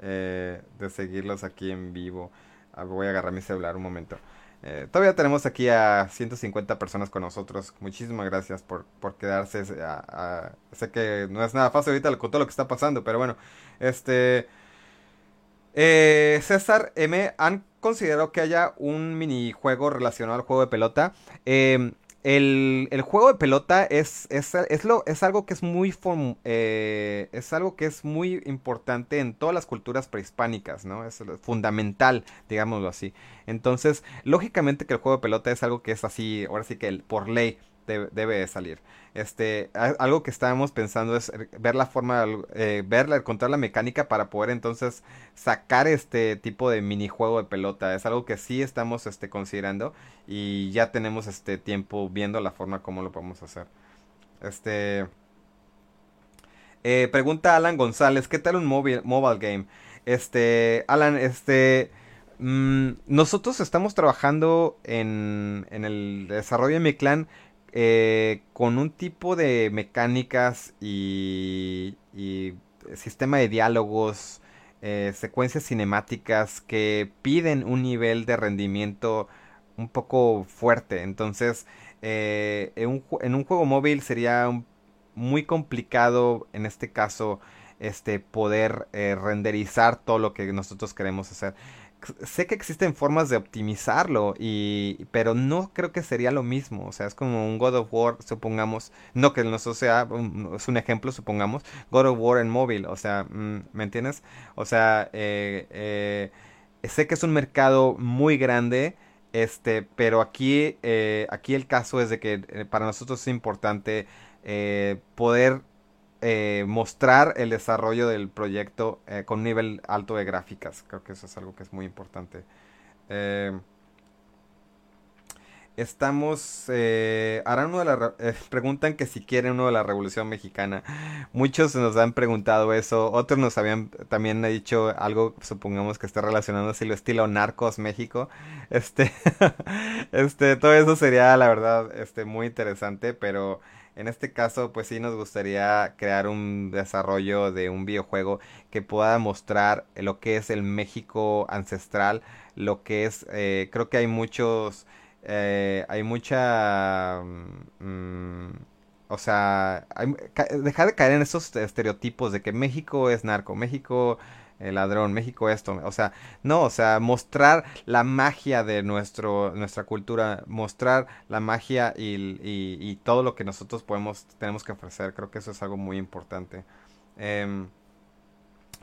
eh, de seguirlos aquí en vivo. Ah, voy a agarrar mi celular un momento. Eh, todavía tenemos aquí a 150 personas con nosotros. Muchísimas gracias por, por quedarse. sé que no es nada fácil ahorita con todo lo que está pasando, pero bueno. Este. Eh, César M. ¿Han considerado que haya un minijuego relacionado al juego de pelota? Eh, el, juego de pelota es, es, es, lo, es algo que es muy eh, es algo que es muy importante en todas las culturas prehispánicas, ¿no? Es fundamental, digámoslo así. Entonces, lógicamente que el juego de pelota es algo que es así, ahora sí que por ley debe salir. Este, algo que estábamos pensando es ver la forma, eh, verla, encontrar la mecánica para poder entonces sacar este tipo de minijuego de pelota. Es algo que sí estamos este, considerando y ya tenemos este tiempo viendo la forma como lo podemos hacer. Este, eh, pregunta Alan González, ¿qué tal un mobile, mobile game? Este, Alan, este, mm, nosotros estamos trabajando en, en el desarrollo de mi clan eh, con un tipo de mecánicas y, sistema de diálogos, eh, secuencias cinemáticas que piden un nivel de rendimiento un poco fuerte. Entonces, eh, en, un, en, un, juego móvil sería muy complicado en este caso este poder renderizar todo lo que nosotros queremos hacer sé que existen formas de optimizarlo, y, pero no creo que sería lo mismo. O sea, es como un God of War, supongamos, no que no sea, es un ejemplo, supongamos, God of War en móvil. O sea, mm, ¿me entiendes? O sea, eh, eh, sé que es un mercado muy grande. Este, pero aquí, eh, aquí el caso es de que para nosotros es importante poder eh, mostrar el desarrollo del proyecto eh, con nivel alto de gráficas. Creo que eso es algo que es muy importante. Eh, estamos. harán uno de la. [LAUGHS] preguntan que si quieren uno de la Revolución Mexicana. Muchos nos han preguntado eso. Otros nos habían también dicho algo, supongamos que esté relacionado así lo estilo Narcos México. Este. [LAUGHS] este. Todo eso sería, la verdad, este, muy interesante. Pero. En este caso, pues sí nos gustaría crear un desarrollo de un videojuego que pueda mostrar lo que es el México ancestral, lo que es, eh, creo que hay muchos, eh, hay mucha, mm, o sea, dejar de caer en esos estereotipos de que México es narco, México el ladrón, México esto, o sea, no, o sea, mostrar la magia de nuestro, nuestra cultura, mostrar la magia y, y, todo lo que nosotros podemos, tenemos que ofrecer, creo que eso es algo muy importante. Eh,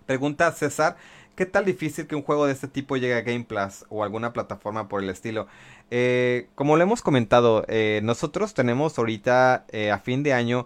pregunta César, ¿qué tal difícil que un juego de este tipo llegue a Game Plus o alguna plataforma por el estilo? Eh, como lo hemos comentado, eh, nosotros tenemos ahorita eh, a fin de año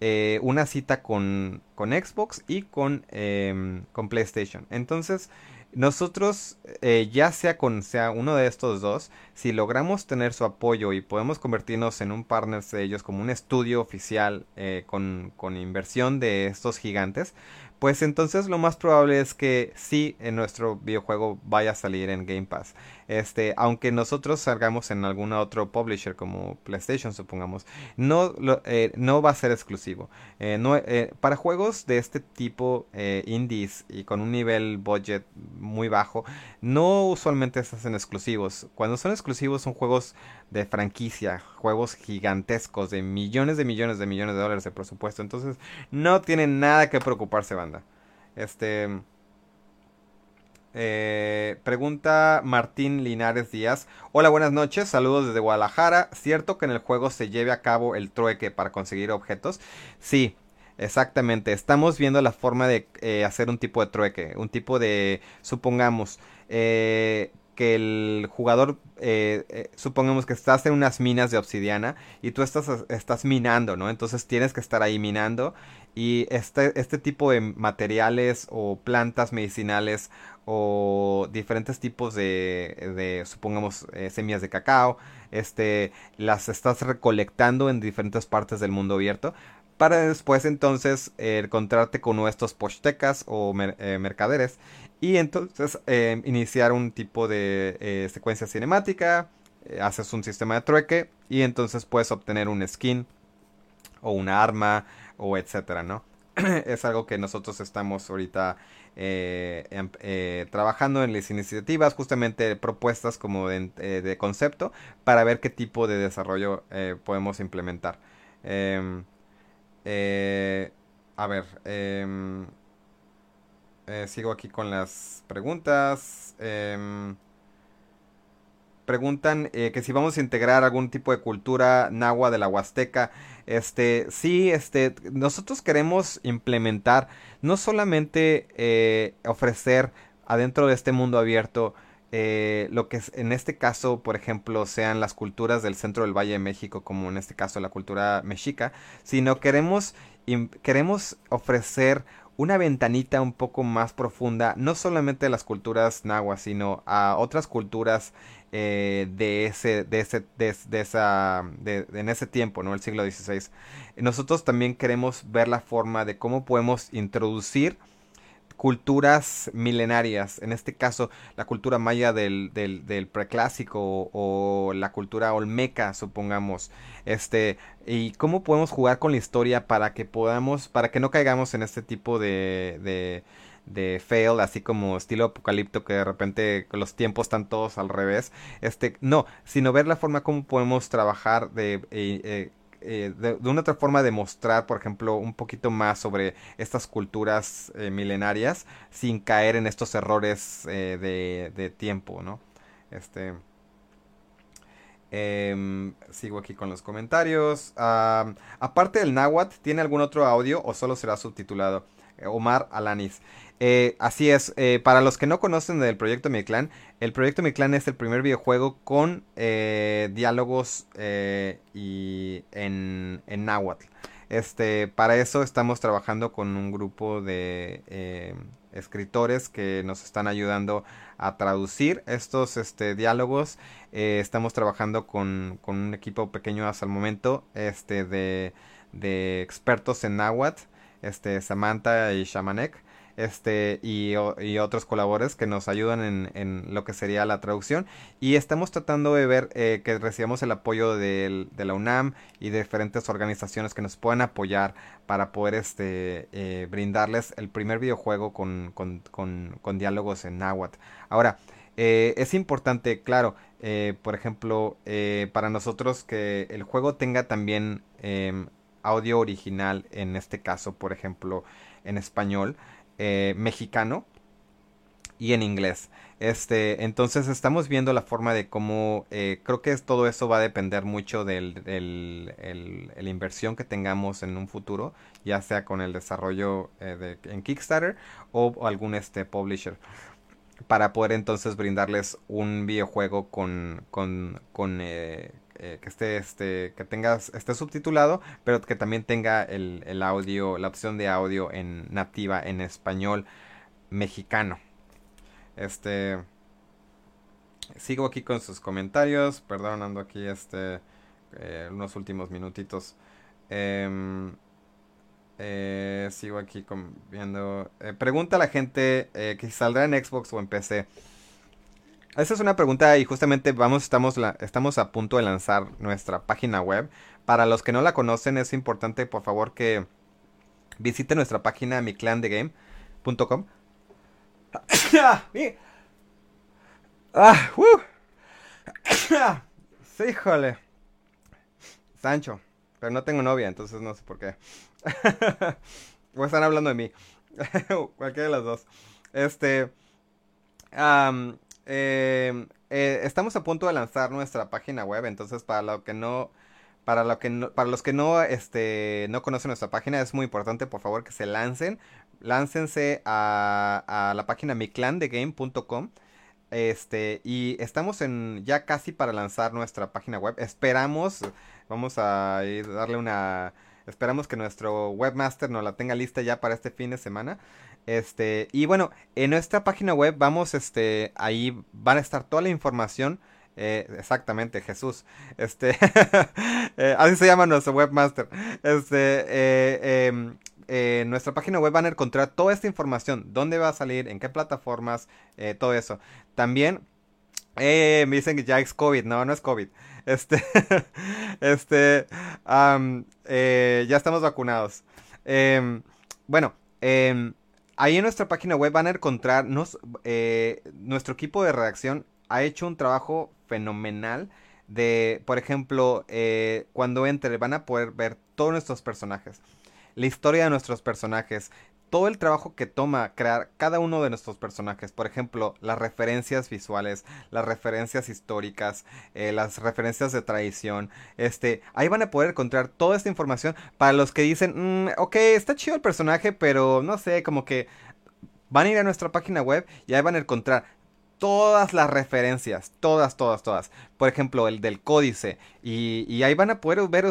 eh, una cita con, con Xbox y con, em, con PlayStation. Entonces, nosotros, eh, ya sea con sea uno de estos dos, si logramos tener su apoyo y podemos convertirnos en un partner de ellos como un estudio oficial eh, con, con inversión de estos gigantes, pues entonces lo más probable es que sí en nuestro videojuego vaya a salir en Game Pass. Este, aunque nosotros salgamos en algún otro publisher como PlayStation, supongamos, no, eh, no va a ser exclusivo. Eh, eh, para juegos de este tipo, indies y con un nivel budget muy bajo, no usualmente se hacen exclusivos. Cuando son exclusivos son juegos de franquicia, juegos gigantescos de millones de millones de millones de dólares de presupuesto. Entonces, no tienen nada que preocuparse, banda. Este. Eh, pregunta Martín Linares Díaz. Hola, buenas noches. Saludos desde Guadalajara. ¿Cierto que en el juego se lleve a cabo el trueque para conseguir objetos? Sí, exactamente. Estamos viendo la forma de eh, hacer un tipo de trueque. Un tipo de, supongamos, eh, que el jugador, eh, eh, supongamos que estás en unas minas de obsidiana y tú estás, estás minando, ¿no? Entonces tienes que estar ahí minando Y este, este tipo de materiales o plantas medicinales o diferentes tipos de, de supongamos, eh, semillas de cacao, este, las estás recolectando en diferentes partes del mundo abierto para después entonces encontrarte con nuestros poshtecas o eh, mercaderes y entonces eh, iniciar un tipo de secuencia cinemática, haces un sistema de trueque y entonces puedes obtener un skin o una arma o etcétera, ¿no? [CLEARS THROAT] es algo que nosotros estamos ahorita eh, em, eh, trabajando en las iniciativas, justamente propuestas como de, eh, concepto, para ver qué tipo de desarrollo podemos implementar. Em, a ver, em, sigo aquí con las preguntas preguntan que si vamos a integrar algún tipo de cultura nahua de la Huasteca. Este, sí, este, nosotros queremos implementar, no solamente eh, ofrecer adentro de este mundo abierto eh, lo que en este caso, por ejemplo, sean las culturas del centro del Valle de México, como en este caso la cultura mexica, sino queremos, queremos ofrecer una ventanita un poco más profunda, no solamente a las culturas nahuas, sino a otras culturas eh, de ese, de ese, de, esa, de, en ese tiempo, ¿no? El siglo XVI. Nosotros también queremos ver la forma de cómo podemos introducir culturas milenarias, en este caso la cultura maya del, del, preclásico o la cultura olmeca, supongamos, este, y cómo podemos jugar con la historia para que podamos, para que no caigamos en este tipo de de fail, así como estilo apocalipto que de repente los tiempos están todos al revés. Este, no, sino ver la forma como podemos trabajar de, eh, eh, eh, de, una otra forma de mostrar, por ejemplo, un poquito más sobre estas culturas milenarias sin caer en estos errores de, de, tiempo, ¿no? Este. Em, sigo aquí con los comentarios. aparte del náhuatl, ¿tiene algún otro audio o solo será subtitulado? Omar Alanis. Eh, así es, eh, para los que no conocen del proyecto Mi Clan, el proyecto Mi Clan es el primer videojuego con eh, diálogos y en, en náhuatl. Este, para eso estamos trabajando con un grupo de escritores que nos están ayudando a traducir estos este, diálogos. estamos trabajando con, con, un equipo pequeño hasta el momento este, de, de expertos en náhuatl, este, Samantha y Shamanek este, y, otros colaboradores que nos ayudan en, lo que sería la traducción. Y estamos tratando de ver eh, que recibamos el apoyo de, la UNAM y de diferentes organizaciones que nos puedan apoyar para poder este, eh, brindarles el primer videojuego con, diálogos en náhuatl. Ahora, eh, es importante, claro, por ejemplo, para nosotros que el juego tenga también em, audio original, en este caso, por ejemplo, en español. Eh, mexicano y en inglés. Este, entonces estamos viendo la forma de cómo eh, creo que todo eso va a depender mucho de la inversión que tengamos en un futuro, ya sea con el desarrollo eh, de, en Kickstarter o, algún este publisher para poder entonces brindarles un videojuego con, con, con que esté este que tengas esté subtitulado pero que también tenga el, el, audio la opción de audio en nativa en español mexicano. Este sigo aquí con sus comentarios perdón ando aquí este eh, unos últimos minutitos. Em, eh, sigo aquí viendo eh, pregunta a la gente que saldrá en Xbox o en PC esa es una pregunta y justamente vamos, estamos, estamos a punto de lanzar nuestra página web. Para los que no la conocen es importante por favor que visiten nuestra página miclandegame.com. [COUGHS] ah, [COUGHS] sí, híjole. Sancho. Pero no tengo novia, entonces no sé por qué. [LAUGHS] o están hablando de mí. [LAUGHS] Cualquiera de las dos. Este. Eh, eh, estamos a punto de lanzar nuestra página web, entonces para lo que no, para lo que para los que no, este, no conocen nuestra página es muy importante, por favor que se lancen, láncense a, la página miclandegame.com. Este, y estamos en ya casi para lanzar nuestra página web. Esperamos, vamos a darle una esperamos que nuestro webmaster nos la tenga lista ya para este fin de semana. Este, y bueno, en nuestra página web vamos, este, ahí van a estar toda la información. Eh, exactamente, Jesús. Este, [LAUGHS] eh, así se llama nuestro webmaster. Este, eh, em, en nuestra página web van a encontrar toda esta información, dónde va a salir, en qué plataformas, todo eso. También me dicen que ya es COVID, no, no es COVID. [LAUGHS] Este, este, ya estamos vacunados. Em, bueno, eh, Ahí en nuestra página web van a encontrar eh, nuestro equipo de redacción ha hecho un trabajo fenomenal de, por ejemplo, eh, cuando entre van a poder ver todos nuestros personajes, la historia de nuestros personajes, todo el trabajo que toma crear cada uno de nuestros personajes. Por ejemplo, las referencias visuales, las referencias históricas, eh, las referencias de tradición. Este, ahí van a poder encontrar toda esta información para los que dicen, mm, ok, está chido el personaje, pero no sé, como que van a ir a nuestra página web y ahí van a encontrar todas las referencias, todas, todas, todas. Por ejemplo, el del códice. Y, ahí van a poder ver,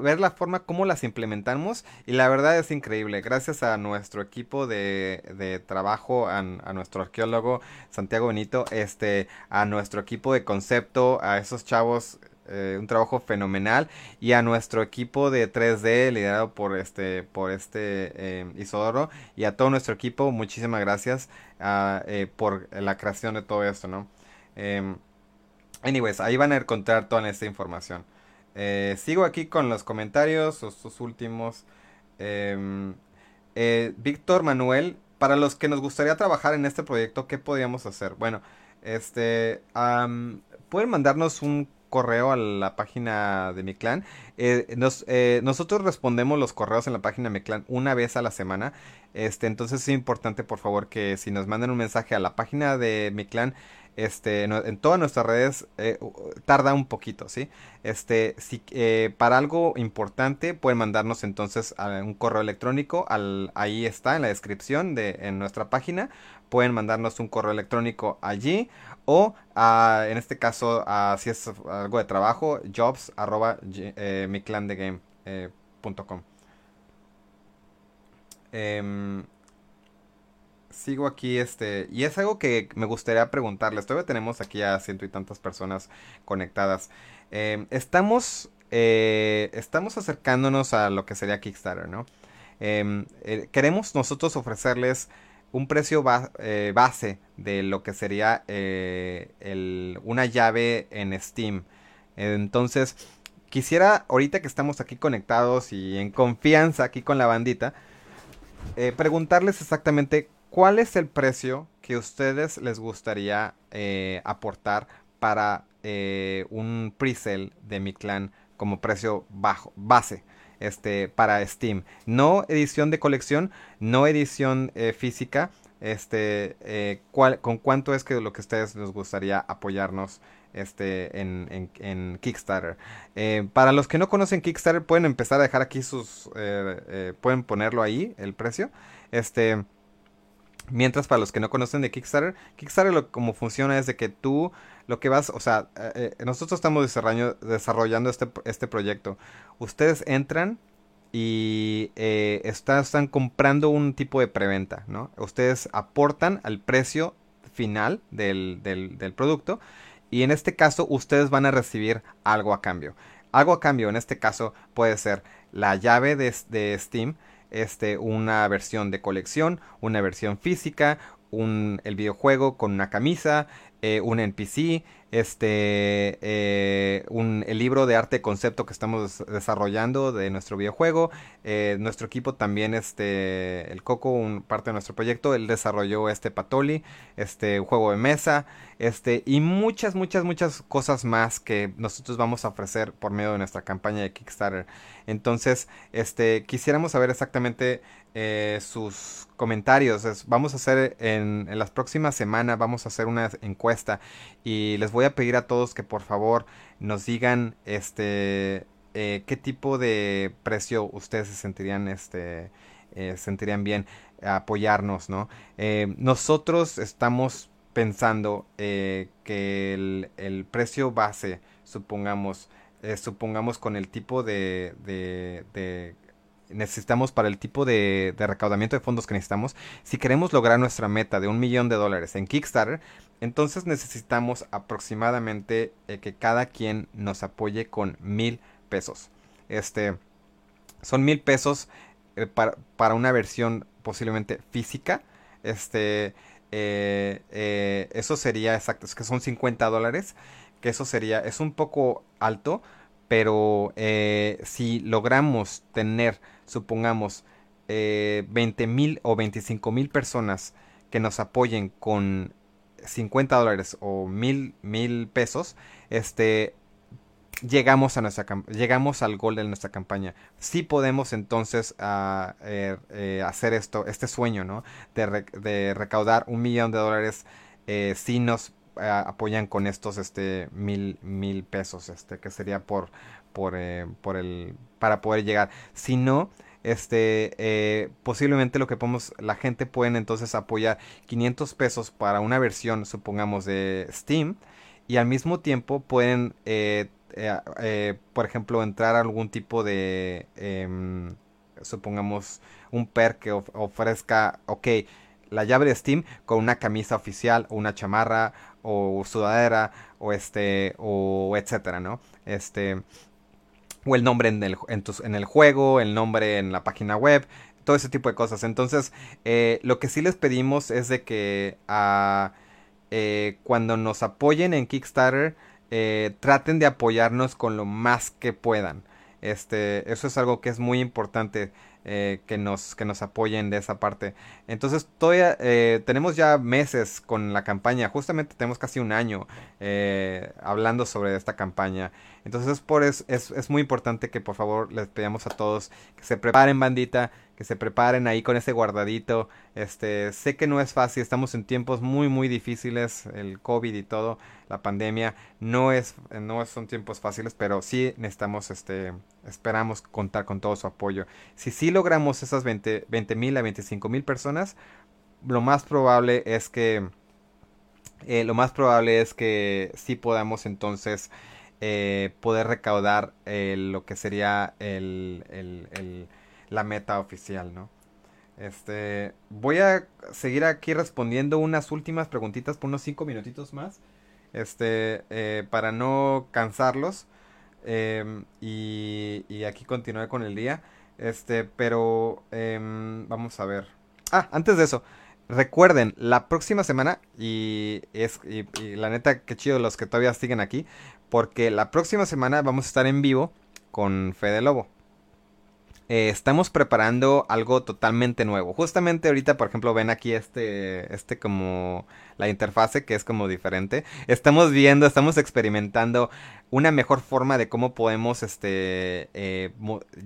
ver la forma como las implementamos. Y la verdad es increíble. Gracias a nuestro equipo de, trabajo, a, nuestro arqueólogo Santiago Benito, este, a nuestro equipo de concepto, a esos chavos eh, un trabajo fenomenal. Y a nuestro equipo de 3D liderado por este por este eh, Isodoro y a todo nuestro equipo muchísimas gracias ah, eh, por la creación de todo esto no em, anyways ahí van a encontrar toda esta información. Sigo aquí con los comentarios sus últimos. Em, Víctor Manuel para los que nos gustaría trabajar en este proyecto qué podríamos hacer bueno este pueden mandarnos un correo a la página de mi clan. Eh, eh, nosotros respondemos los correos en la página de mi clan una vez a la semana. Este, entonces es importante, por favor, que si nos mandan un mensaje a la página de mi clan, este, en todas nuestras redes eh, tarda un poquito, ¿sí? Este, si, para algo importante pueden mandarnos entonces un correo electrónico, al, ahí está en la descripción de en nuestra página, pueden mandarnos un correo electrónico allí o en este caso, si es algo de trabajo, jobs arroba eh, eh em, sigo aquí, este, y es algo que me gustaría preguntarles. Todavía tenemos aquí a ciento y tantas personas conectadas. Em, estamos, eh, estamos acercándonos a lo que sería Kickstarter, ¿no? Em, eh, queremos nosotros ofrecerles un precio eh, base de lo que sería eh, una llave en Steam. Entonces, quisiera, ahorita que estamos aquí conectados y en confianza aquí con la bandita, eh, preguntarles exactamente cuál es el precio que ustedes les gustaría aportar para un presale de mi clan como precio bajo, base este, para Steam. No edición de colección, no edición eh, física. Este, eh, ¿Con cuánto es que lo que ustedes les gustaría apoyarnos este, en, en, Kickstarter? Eh, para los que no conocen Kickstarter, pueden empezar a dejar aquí sus. pueden ponerlo ahí, el precio. Este. Mientras para los que no conocen de Kickstarter, Kickstarter lo, como funciona es de que tú lo que vas, o sea, eh, eh, nosotros estamos desarrollando, este, este proyecto. Ustedes entran y eh, están comprando un tipo de preventa, ¿no? Ustedes aportan al precio final del, del, producto y en este caso ustedes van a recibir algo a cambio. Algo a cambio en este caso puede ser la llave de, de Steam, este, una versión de colección, una versión física, un, el videojuego con una camisa, eh, un NPC, este, eh, un, el libro de arte concepto que estamos desarrollando de nuestro videojuego. Eh, nuestro equipo también, este, el Coco, un, parte de nuestro proyecto, él desarrolló este Patoli, este, juego de mesa, este, y muchas, muchas, muchas cosas más que nosotros vamos a ofrecer por medio de nuestra campaña de Kickstarter. Entonces, este, quisiéramos saber exactamente eh, sus comentarios. vamos a hacer en, las próximas semanas, vamos a hacer una encuesta y les voy a pedir a todos que por favor nos digan este eh, qué tipo de precio ustedes se sentirían este eh, sentirían bien apoyarnos, ¿no? nosotros estamos pensando que el, el precio base, supongamos, supongamos con el tipo de, necesitamos para el tipo de, recaudamiento de fondos que necesitamos, si queremos lograr nuestra meta de un millón de dólares en Kickstarter, entonces necesitamos aproximadamente eh, que cada quien nos apoye con mil pesos. Este, son mil pesos eh, para, una versión posiblemente física. Este, eso sería exacto, es que son 50 dólares que eso sería, es un poco alto, pero eh, si logramos tener, supongamos, eh, 20 mil o 25 mil personas que nos apoyen con 50 dólares o mil, mil pesos, este, llegamos a nuestra llegamos al gol de nuestra campaña. Sí podemos entonces ah, eh, eh, hacer esto, este sueño, ¿no? De, recaudar un millón de dólares si nos apoyan con estos este mil mil pesos este que sería por por, eh, por el para poder llegar si no este eh, posiblemente lo que podemos la gente pueden entonces apoyar 500 pesos para una versión supongamos de Steam y al mismo tiempo pueden eh, por ejemplo entrar a algún tipo de em, supongamos un perk que ofrezca ok la llave de Steam con una camisa oficial o una chamarra o sudadera o este o etcétera, ¿no? Este o el nombre en el, en, el juego, el nombre en la página web, todo ese tipo de cosas. Entonces, eh, lo que sí les pedimos es de que ah, eh, cuando nos apoyen en Kickstarter, eh, traten de apoyarnos con lo más que puedan. Este, eso es algo que es muy importante. Eh, que, nos, que nos apoyen de esa parte. Entonces, todavía eh, tenemos ya meses con la campaña, justamente tenemos casi un año eh, hablando sobre esta campaña. Entonces, por es, es, muy importante que por favor les pedamos a todos que se preparen, bandita, que se preparen ahí con ese guardadito. Este, sé que no es fácil, estamos en tiempos muy, muy difíciles, el COVID y todo, la pandemia, no es, no son tiempos fáciles, pero sí necesitamos, este, esperamos contar con todo su apoyo. Si sí logramos esas 20 mil a 25 mil personas, lo más probable es que, eh, lo más probable es que sí podamos entonces eh, poder recaudar eh, lo que sería el, el, la meta oficial, ¿no? Este, voy a seguir aquí respondiendo unas últimas preguntitas por unos 5 minutitos más. Este, eh, para no cansarlos. Em, y, y, aquí continuar con el día. Este, pero em, vamos a ver. Ah, antes de eso. Recuerden, la próxima semana, y es y, la neta, qué chido los que todavía siguen aquí, porque la próxima semana vamos a estar en vivo con Fede Lobo. Eh, estamos preparando algo totalmente nuevo. Justamente ahorita, por ejemplo, ven aquí este, este como la interfase que es como diferente. Estamos viendo, estamos experimentando una mejor forma de cómo podemos, este, eh,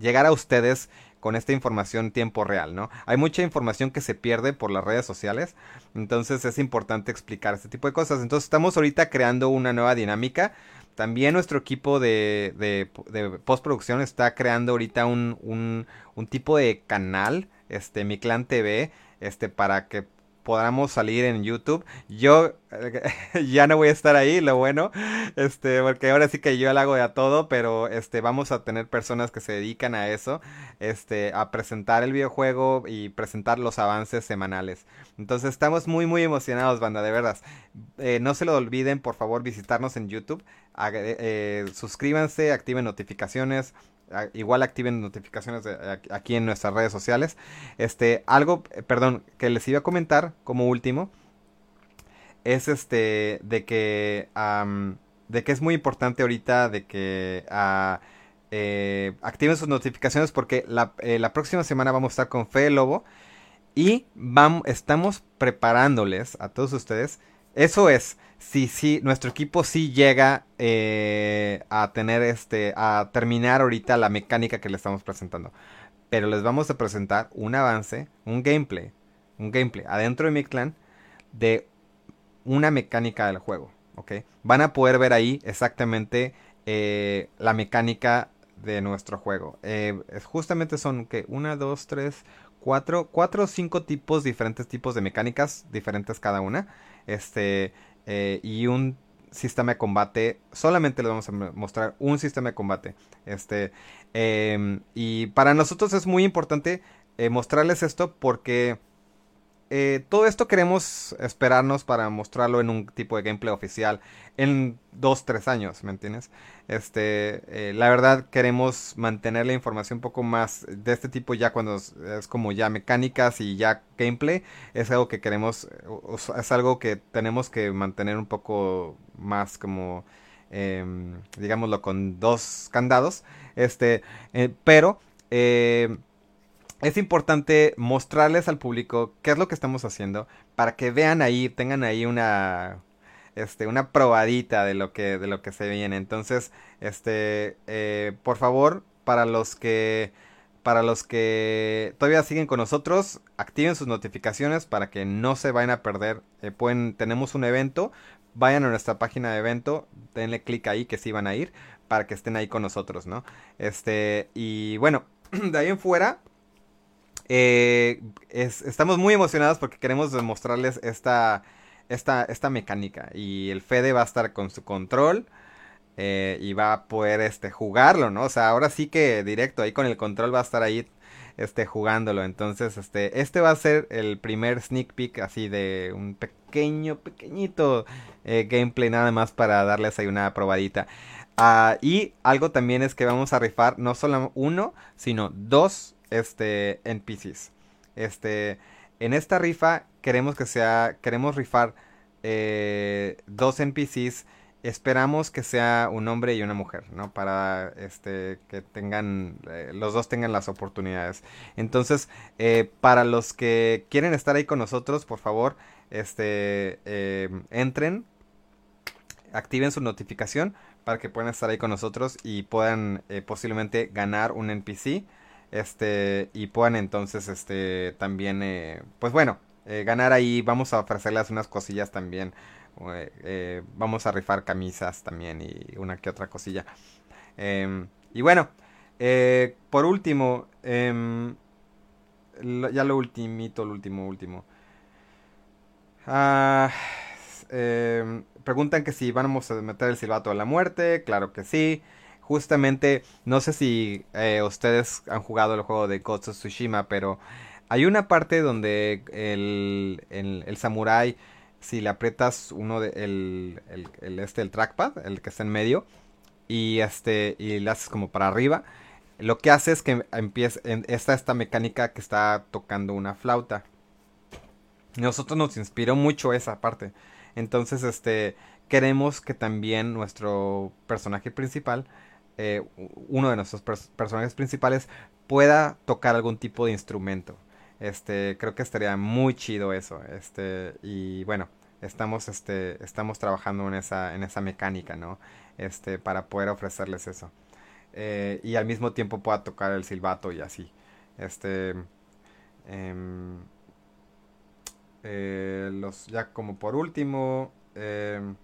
llegar a ustedes con esta información tiempo real, ¿no? Hay mucha información que se pierde por las redes sociales, entonces es importante explicar este tipo de cosas. Entonces estamos ahorita creando una nueva dinámica también nuestro equipo de, de, postproducción está creando ahorita un, un, un, tipo de canal, este, Mi Clan TV, este, para que podamos salir en YouTube. Yo [LAUGHS] ya no voy a estar ahí, lo bueno, este, porque ahora sí que yo lo hago de todo, pero este, vamos a tener personas que se dedican a eso, este, a presentar el videojuego y presentar los avances semanales. Entonces estamos muy, muy emocionados, banda, de verdad. Eh, no se lo olviden, por favor, visitarnos en YouTube. Eh, suscríbanse, activen notificaciones igual activen notificaciones aquí en nuestras redes sociales. Este, algo, eh, perdón, que les iba a comentar como último es este de que de que es muy importante ahorita de que ah, eh, activen sus notificaciones porque la, eh, la, próxima semana vamos a estar con Fe Lobo y vamos, estamos preparándoles a todos ustedes. Eso es, si sí, nuestro equipo sí llega eh, a tener este, a terminar ahorita la mecánica que le estamos presentando. Pero les vamos a presentar un avance, un gameplay, un gameplay adentro de mi clan de una mecánica del juego, ¿ok? Van a poder ver ahí exactamente eh, la mecánica de nuestro juego. Eh, justamente son que una, dos, tres, cuatro, cuatro o cinco tipos diferentes tipos de mecánicas diferentes cada una. Este eh, y un sistema de combate. Solamente les vamos a mostrar un sistema de combate. Este, em, y para nosotros es muy importante eh, mostrarles esto porque eh, todo esto queremos esperarnos para mostrarlo en un tipo de gameplay oficial en dos, tres años, ¿me entiendes? Este, eh, la verdad queremos mantener la información un poco más de este tipo ya cuando es, como ya mecánicas y ya gameplay, es algo que queremos, es algo que tenemos que mantener un poco más como, em, digámoslo, con dos candados, este, eh, pero es importante mostrarles al público qué es lo que estamos haciendo para que vean ahí, tengan ahí una este una probadita de lo que de lo que se viene. Entonces, este eh, por favor, para los que para los que todavía siguen con nosotros, activen sus notificaciones para que no se vayan a perder. Eh, pueden, tenemos un evento, vayan a nuestra página de evento, denle clic ahí que sí van a ir para que estén ahí con nosotros, ¿no? Este, y bueno, [CLEARS THROAT] de ahí en fuera, eh, estamos muy emocionados porque queremos demostrarles esta, esta, esta mecánica. Y el Fede va a estar con su control. Eh, y va a poder este, jugarlo, ¿no? O sea, ahora sí que directo, ahí con el control va a estar ahí este, jugándolo. Entonces, este, este va a ser el primer sneak peek así de un pequeño, pequeñito eh, gameplay nada más para darles ahí una probadita. Ah, y algo también es que vamos a rifar no solo uno, sino dos este, NPCs. Este, en esta rifa queremos que sea, queremos rifar eh, dos NPCs. Esperamos que sea un hombre y una mujer, ¿no? Para este, que tengan, eh, los dos tengan las oportunidades. Entonces, eh, para los que quieren estar ahí con nosotros, por favor, este, entren, activen su notificación para que puedan estar ahí con nosotros y puedan posiblemente ganar un NPC este y puedan entonces este también eh, pues bueno eh, ganar ahí. Vamos a ofrecerles unas cosillas también eh, vamos a rifar camisas también y una que otra cosilla. Em, y bueno por último em, ya lo ultimito lo último último. Ah, em, preguntan que si vamos a meter el silbato de la muerte. Claro que sí justamente, no sé si eh, ustedes han jugado el juego de Ghost of Tsushima, pero hay una parte donde el, el, samurai, si le aprietas uno de, el, este, el trackpad, el que está en medio, y este, y le haces como para arriba, lo que hace es que empieza, está esta mecánica que está tocando una flauta. Nosotros nos inspiró mucho esa parte. Entonces, este, queremos que también nuestro personaje principal eh, uno de nuestros personajes principales pueda tocar algún tipo de instrumento. Este, creo que estaría muy chido eso. Este, y bueno, estamos, este, estamos trabajando en esa, en esa mecánica, ¿no? Este, para poder ofrecerles eso. Eh, y al mismo tiempo pueda tocar el silbato y así. Este, em, eh, los, ya como por último, em,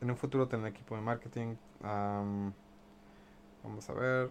en un futuro tener equipo de marketing. vamos a ver.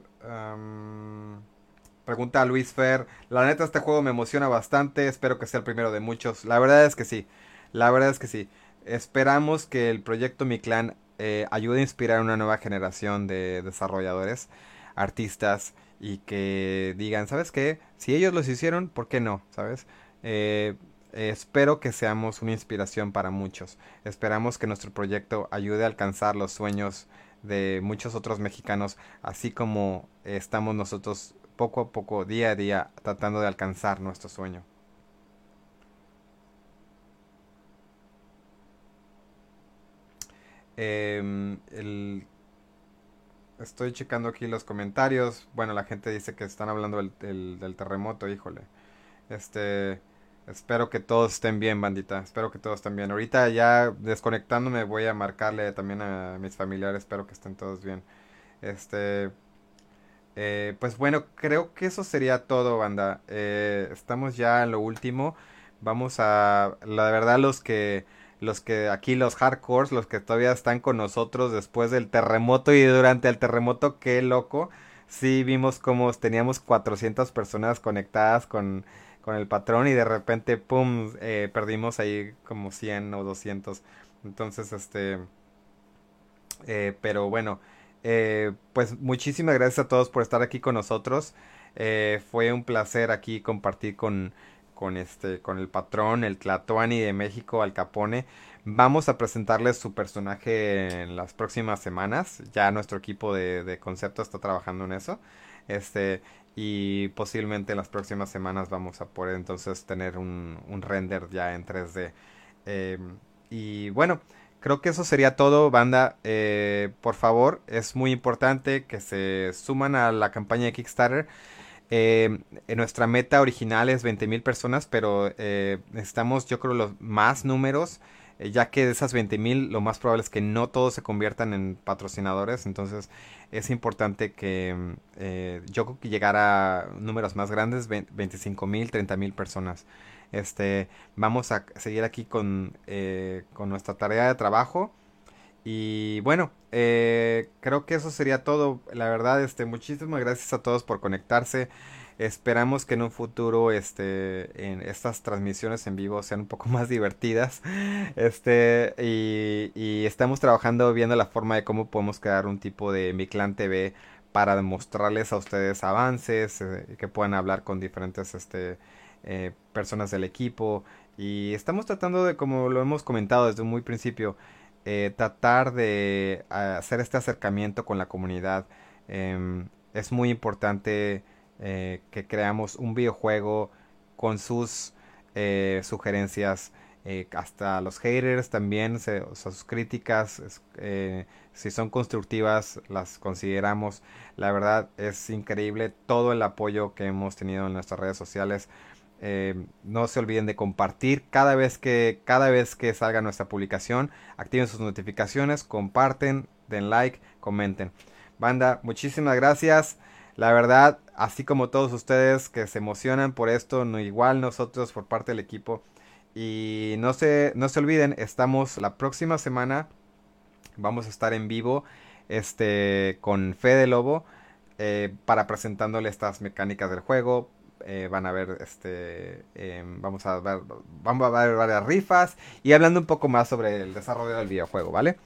pregunta a Luis Fer. La neta, este juego me emociona bastante. Espero que sea el primero de muchos. La verdad es que sí. La verdad es que sí. Esperamos que el proyecto Mi Clan eh, ayude a inspirar a una nueva generación de desarrolladores, artistas y que digan, ¿sabes qué? Si ellos los hicieron, ¿por qué no? ¿Sabes? Eh, espero que seamos una inspiración para muchos. Esperamos que nuestro proyecto ayude a alcanzar los sueños de muchos otros mexicanos, así como estamos nosotros poco a poco, día a día, tratando de alcanzar nuestro sueño. Em, estoy checando aquí los comentarios. Bueno, la gente dice que están hablando del terremoto, híjole. Este... Espero que todos estén bien, bandita. Espero que todos estén bien. Ahorita ya desconectándome voy a marcarle también a mis familiares. Espero que estén todos bien. Este... Eh, pues bueno, creo que eso sería todo, banda. Eh, estamos ya en lo último. Vamos a... La verdad, los que... Los que aquí, los hardcores, los que todavía están con nosotros después del terremoto y durante el terremoto, qué loco. Sí, vimos como teníamos 400 personas conectadas con con el patrón y de repente, pum, eh, perdimos ahí como 100 o 200. Entonces, este... Eh, pero bueno, eh, pues muchísimas gracias a todos por estar aquí con nosotros. fue un placer aquí compartir con, con, este, con el patrón, el Tlatoani de México, Al Capone. Vamos a presentarles su personaje en las próximas semanas. Ya nuestro equipo de, de concepto está trabajando en eso. Este, y posiblemente en las próximas semanas vamos a poder entonces tener un, un render ya en 3D. Em, y bueno, creo que eso sería todo, banda. Eh, por favor, es muy importante que se suman a la campaña de Kickstarter. Eh, nuestra meta original es 20.000 personas, pero eh, necesitamos yo creo los más números. Eh, ya que de esas 20 mil lo más probable es que no todos se conviertan en patrocinadores, entonces es importante que eh, yo creo que llegara a números más grandes, 25 mil, 30 mil personas. Este, vamos a seguir aquí con, eh, con nuestra tarea de trabajo. Y bueno, creo que eso sería todo. La verdad, este, muchísimas gracias a todos por conectarse. Esperamos que en un futuro este, en estas transmisiones en vivo sean un poco [LAUGHS] más divertidas. Este, y, estamos trabajando viendo la forma de cómo podemos crear un tipo de Mi Clan TV para demostrarles a ustedes avances, eh, que puedan hablar con diferentes este, eh, personas del equipo. Y estamos tratando de, como lo hemos comentado desde un muy principio, eh, tratar de hacer este acercamiento con la comunidad. Em, es muy importante eh, que creamos un videojuego con sus eh, sugerencias. Eh, hasta los haters también, sus críticas, si son constructivas, las consideramos. La verdad es increíble todo el apoyo que hemos tenido en nuestras redes sociales. no se olviden de compartir cada vez que cada vez que salga nuestra publicación activen sus notificaciones comparten den like comenten banda muchísimas gracias la verdad, así como todos ustedes que se emocionan por esto, no igual nosotros por parte del equipo. Y no se, no se olviden, estamos la próxima semana. Vamos a estar en vivo este, con Fede Lobo eh, para presentándole estas mecánicas del juego. Eh, van a ver, este, em, vamos a ver, vamos a ver varias rifas y hablando un poco más sobre el desarrollo del videojuego, ¿vale?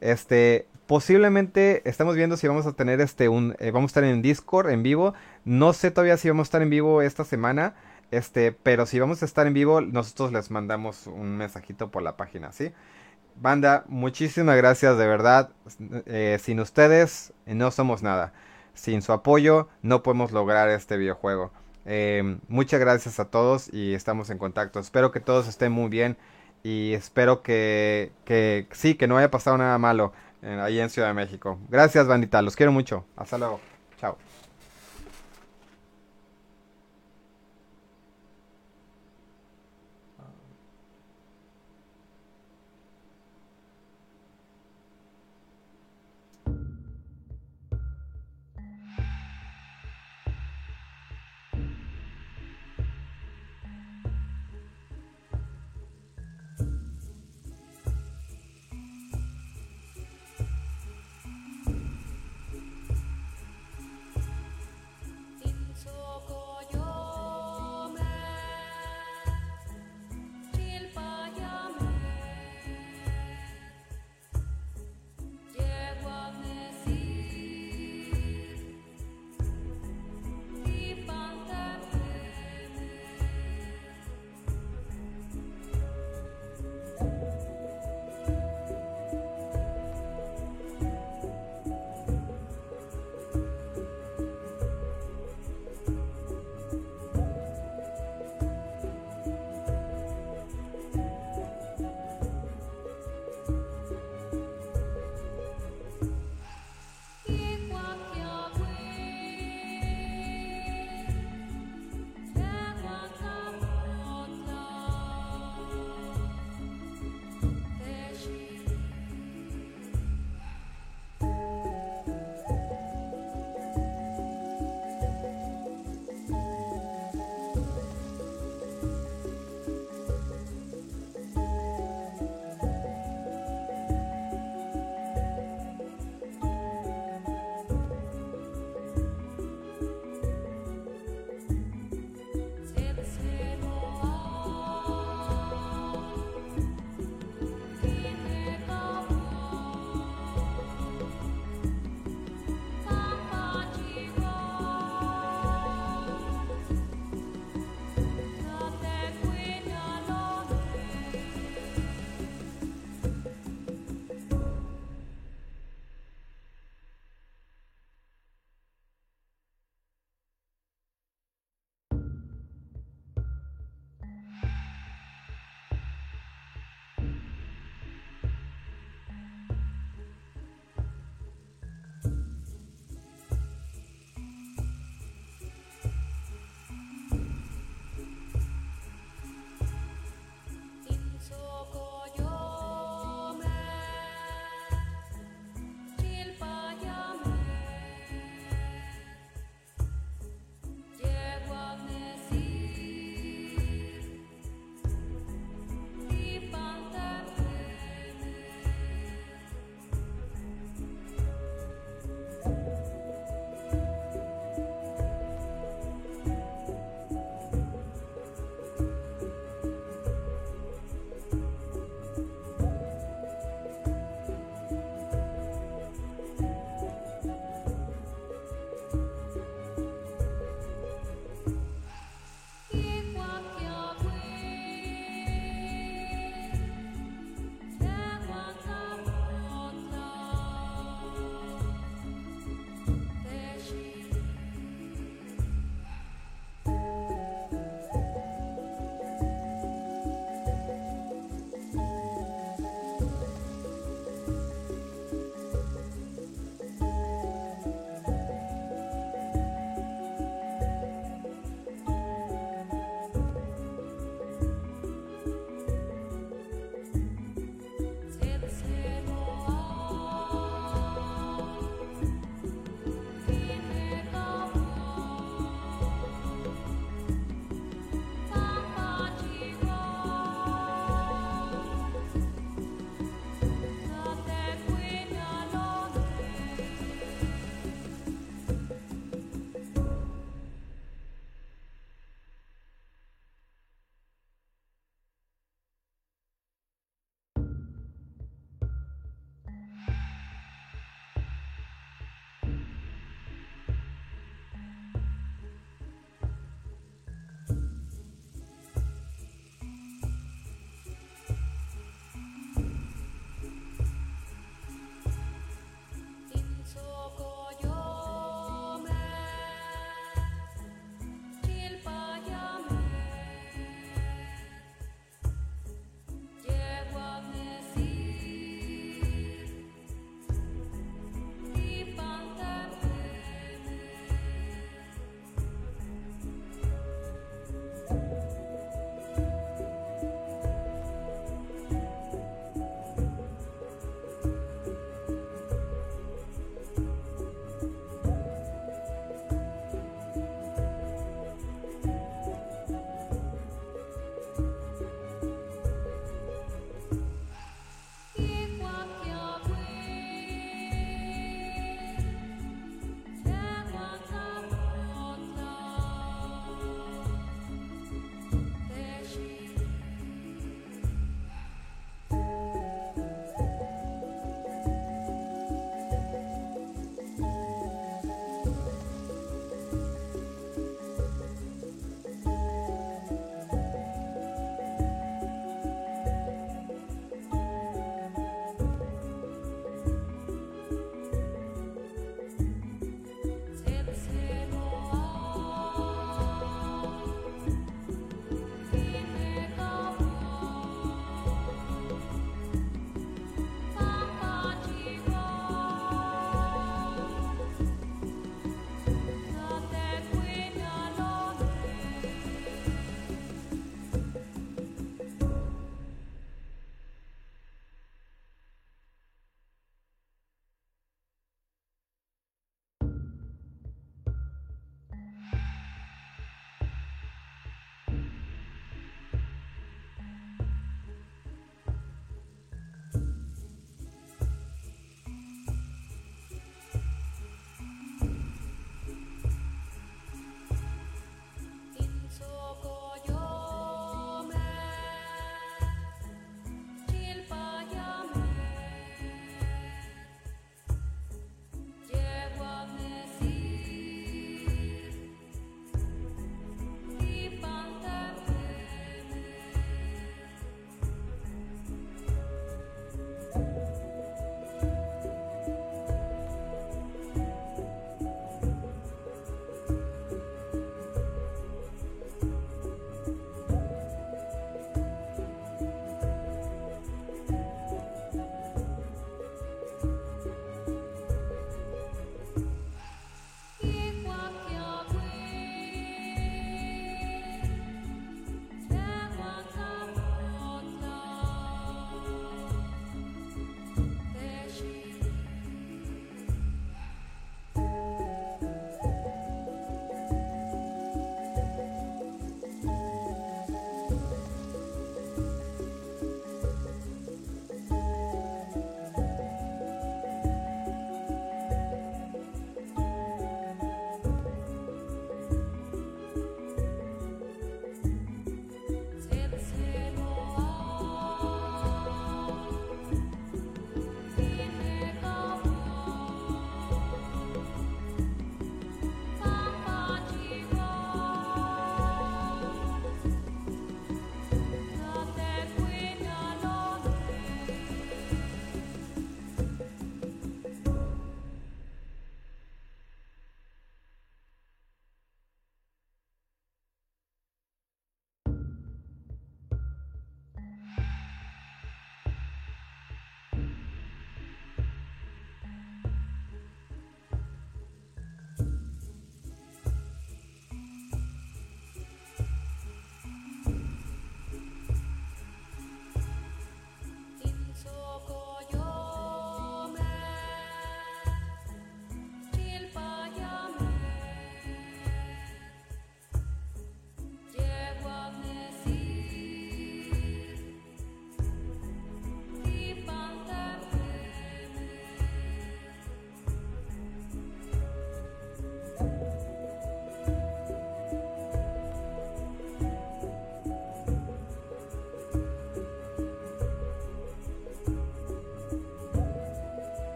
Este, posiblemente estamos viendo si vamos a tener este un eh, vamos a estar en Discord en vivo. No sé todavía si vamos a estar en vivo esta semana, este, pero si vamos a estar en vivo, nosotros les mandamos un mensajito por la página, ¿sí? Banda, muchísimas gracias de verdad. Eh, sin ustedes no somos nada. Sin su apoyo no podemos lograr este videojuego. Eh, muchas gracias a todos y estamos en contacto. Espero que todos estén muy bien y espero que, que sí, que no haya pasado nada malo ahí en Ciudad de México. Gracias, bandita, los quiero mucho. Hasta luego. Chao.